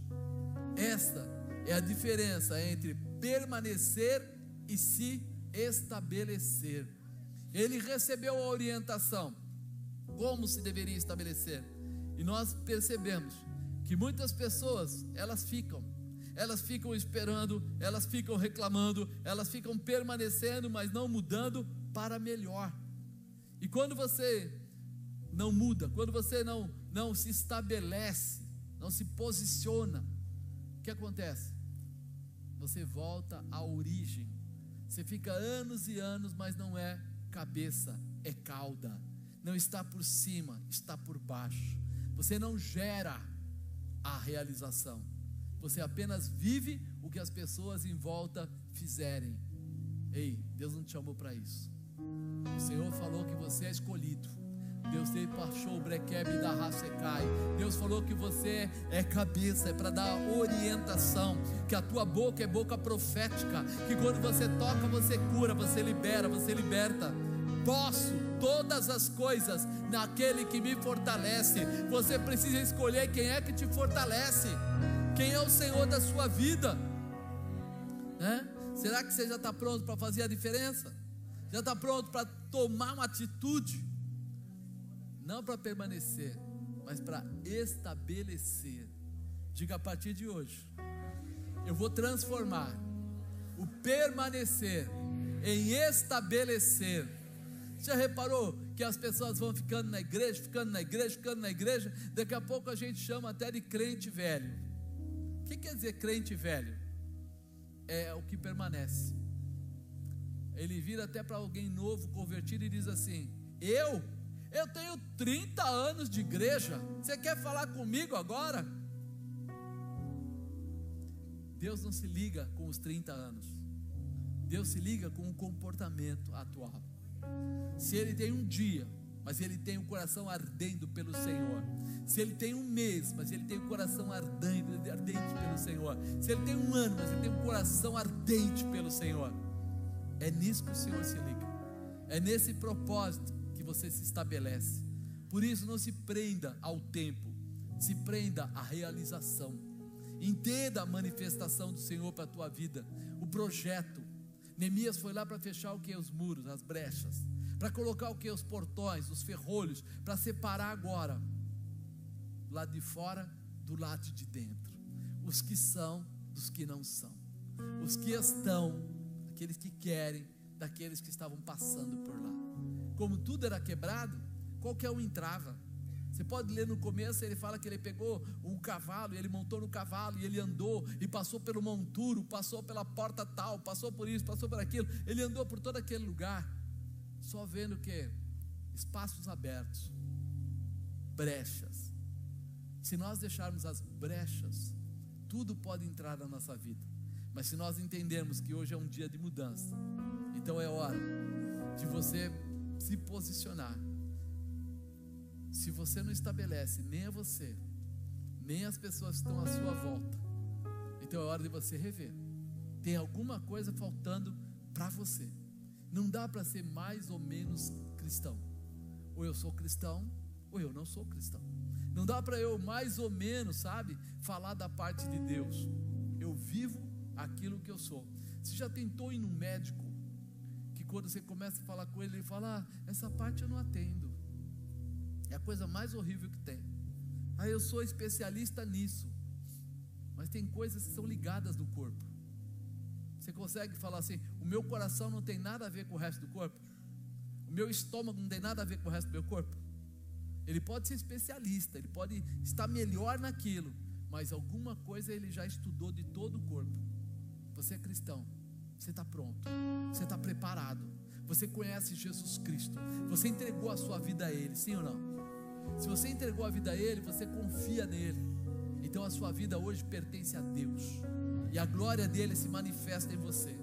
Esta é a diferença entre permanecer e se estabelecer. Ele recebeu a orientação como se deveria estabelecer. E nós percebemos que muitas pessoas, elas ficam elas ficam esperando, elas ficam reclamando, elas ficam permanecendo, mas não mudando para melhor. E quando você não muda, quando você não, não se estabelece, não se posiciona, o que acontece? Você volta à origem. Você fica anos e anos, mas não é cabeça, é cauda. Não está por cima, está por baixo. Você não gera a realização. Você apenas vive o que as pessoas em volta fizerem. Ei, Deus não te chamou para isso. O Senhor falou que você é escolhido. Deus te passou o brequebe da Racecai. Deus falou que você é cabeça, é para dar orientação. Que a tua boca é boca profética. Que quando você toca, você cura, você libera, você liberta. Posso todas as coisas naquele que me fortalece. Você precisa escolher quem é que te fortalece. Quem é o Senhor da sua vida? Né? Será que você já está pronto para fazer a diferença? Já está pronto para tomar uma atitude? Não para permanecer, mas para estabelecer. Diga a partir de hoje: eu vou transformar o permanecer em estabelecer. Já reparou que as pessoas vão ficando na igreja, ficando na igreja, ficando na igreja, daqui a pouco a gente chama até de crente velho. O que quer dizer crente velho? É o que permanece. Ele vira até para alguém novo, convertido, e diz assim: Eu? Eu tenho 30 anos de igreja. Você quer falar comigo agora? Deus não se liga com os 30 anos. Deus se liga com o comportamento atual. Se ele tem um dia mas ele tem o um coração ardendo pelo Senhor. Se ele tem um mês, mas ele tem o um coração ardente, ardente pelo Senhor. Se ele tem um ano, mas ele tem um coração ardente pelo Senhor. É nisso que o Senhor se liga. É nesse propósito que você se estabelece. Por isso, não se prenda ao tempo, se prenda à realização. Entenda a manifestação do Senhor para a tua vida, o projeto. Neemias foi lá para fechar o que? Os muros, as brechas para colocar o que? Os portões, os ferrolhos, para separar agora, do lado de fora, do lado de dentro, os que são dos que não são, os que estão, aqueles que querem, daqueles que estavam passando por lá. Como tudo era quebrado, qualquer um entrava. Você pode ler no começo, ele fala que ele pegou um cavalo, e ele montou no cavalo, e ele andou, e passou pelo monturo, passou pela porta tal, passou por isso, passou por aquilo. Ele andou por todo aquele lugar, só vendo que espaços abertos, brechas. Se nós deixarmos as brechas, tudo pode entrar na nossa vida. Mas se nós entendermos que hoje é um dia de mudança, então é hora de você se posicionar se você não estabelece nem a você, nem as pessoas que estão à sua volta, então é hora de você rever. Tem alguma coisa faltando para você. Não dá para ser mais ou menos cristão. Ou eu sou cristão, ou eu não sou cristão. Não dá para eu mais ou menos, sabe, falar da parte de Deus. Eu vivo aquilo que eu sou. Você já tentou ir num médico que quando você começa a falar com ele, ele fala: ah, essa parte eu não atendo. É a coisa mais horrível que tem. Ah, eu sou especialista nisso. Mas tem coisas que são ligadas no corpo. Você consegue falar assim: o meu coração não tem nada a ver com o resto do corpo? O meu estômago não tem nada a ver com o resto do meu corpo? Ele pode ser especialista, ele pode estar melhor naquilo, mas alguma coisa ele já estudou de todo o corpo. Você é cristão, você está pronto, você está preparado, você conhece Jesus Cristo, você entregou a sua vida a Ele, sim ou não? Se você entregou a vida a Ele, você confia nele. Então a sua vida hoje pertence a Deus. E a glória dele se manifesta em você.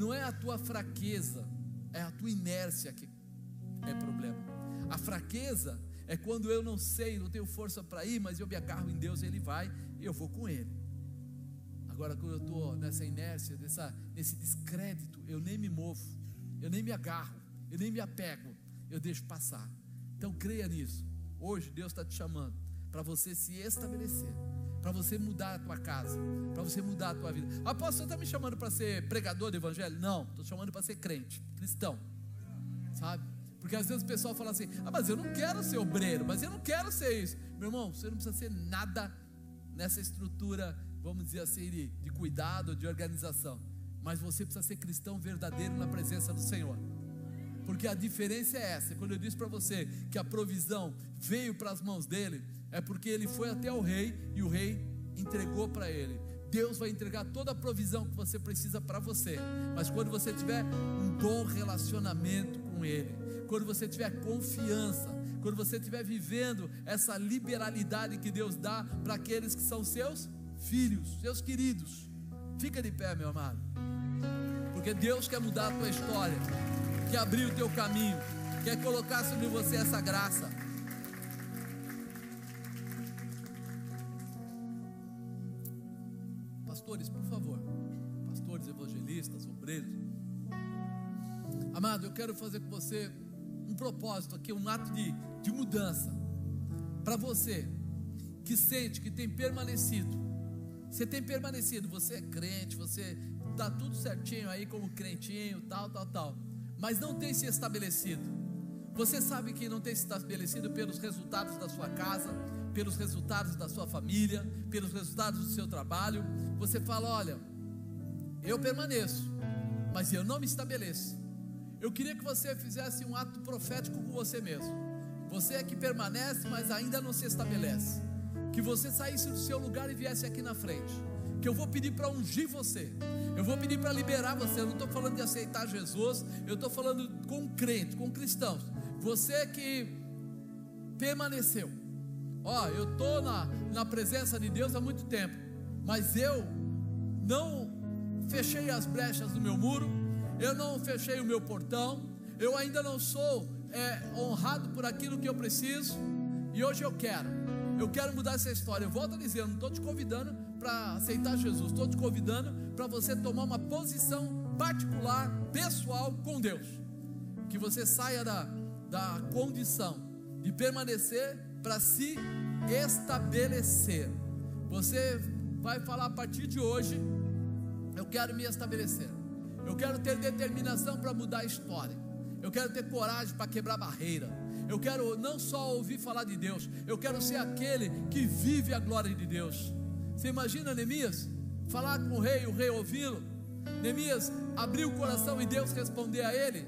Não é a tua fraqueza, é a tua inércia que é problema. A fraqueza é quando eu não sei, não tenho força para ir, mas eu me agarro em Deus, Ele vai e eu vou com Ele. Agora, quando eu estou nessa inércia, nessa, nesse descrédito, eu nem me movo, eu nem me agarro, eu nem me apego, eu deixo passar. Então creia nisso. Hoje Deus está te chamando para você se estabelecer, para você mudar a tua casa, para você mudar a tua vida. Apóstolo, está me chamando para ser pregador do evangelho? Não, estou chamando para ser crente, cristão, sabe? Porque às vezes o pessoal fala assim: ah, mas eu não quero ser obreiro, mas eu não quero ser isso. Meu irmão, você não precisa ser nada nessa estrutura, vamos dizer assim, de, de cuidado, de organização. Mas você precisa ser cristão verdadeiro na presença do Senhor. Porque a diferença é essa. Quando eu disse para você que a provisão veio para as mãos dele, é porque ele foi até o rei e o rei entregou para ele. Deus vai entregar toda a provisão que você precisa para você. Mas quando você tiver um bom relacionamento com ele, quando você tiver confiança, quando você estiver vivendo essa liberalidade que Deus dá para aqueles que são seus filhos, seus queridos. Fica de pé, meu amado. Porque Deus quer mudar a tua história quer abrir o teu caminho, quer colocar sobre você essa graça. Amado, eu quero fazer com você um propósito aqui, um ato de, de mudança. Para você que sente que tem permanecido, você tem permanecido, você é crente, você está tudo certinho aí como crentinho, tal, tal, tal mas não tem se estabelecido. Você sabe que não tem se estabelecido pelos resultados da sua casa, pelos resultados da sua família, pelos resultados do seu trabalho. Você fala: olha, eu permaneço, mas eu não me estabeleço. Eu queria que você fizesse um ato profético com você mesmo. Você é que permanece, mas ainda não se estabelece. Que você saísse do seu lugar e viesse aqui na frente. Que eu vou pedir para ungir você eu vou pedir para liberar você. Eu não estou falando de aceitar Jesus. Eu estou falando com crente, com cristãos. Você que permaneceu. Ó, eu estou na, na presença de Deus há muito tempo. Mas eu não fechei as brechas do meu muro. Eu não fechei o meu portão. Eu ainda não sou é, honrado por aquilo que eu preciso. E hoje eu quero. Eu quero mudar essa história. Eu volto a dizer, eu não estou te convidando para aceitar Jesus. Estou te convidando para você tomar uma posição particular, pessoal com Deus. Que você saia da, da condição de permanecer para se estabelecer. Você vai falar a partir de hoje: eu quero me estabelecer. Eu quero ter determinação para mudar a história. Eu quero ter coragem para quebrar barreira. Eu quero não só ouvir falar de Deus, eu quero ser aquele que vive a glória de Deus. Você imagina Neemias falar com o rei, o rei ouvi-lo? Neemias abriu o coração e Deus responder a ele.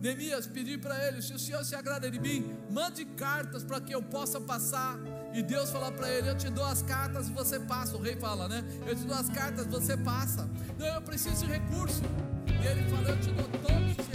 Neemias pediu para ele: se o Senhor se agrada de mim, mande cartas para que eu possa passar. E Deus falou para ele: Eu te dou as cartas você passa. O rei fala, né? Eu te dou as cartas, você passa. Não, eu preciso de recurso. E ele fala: Eu te dou todo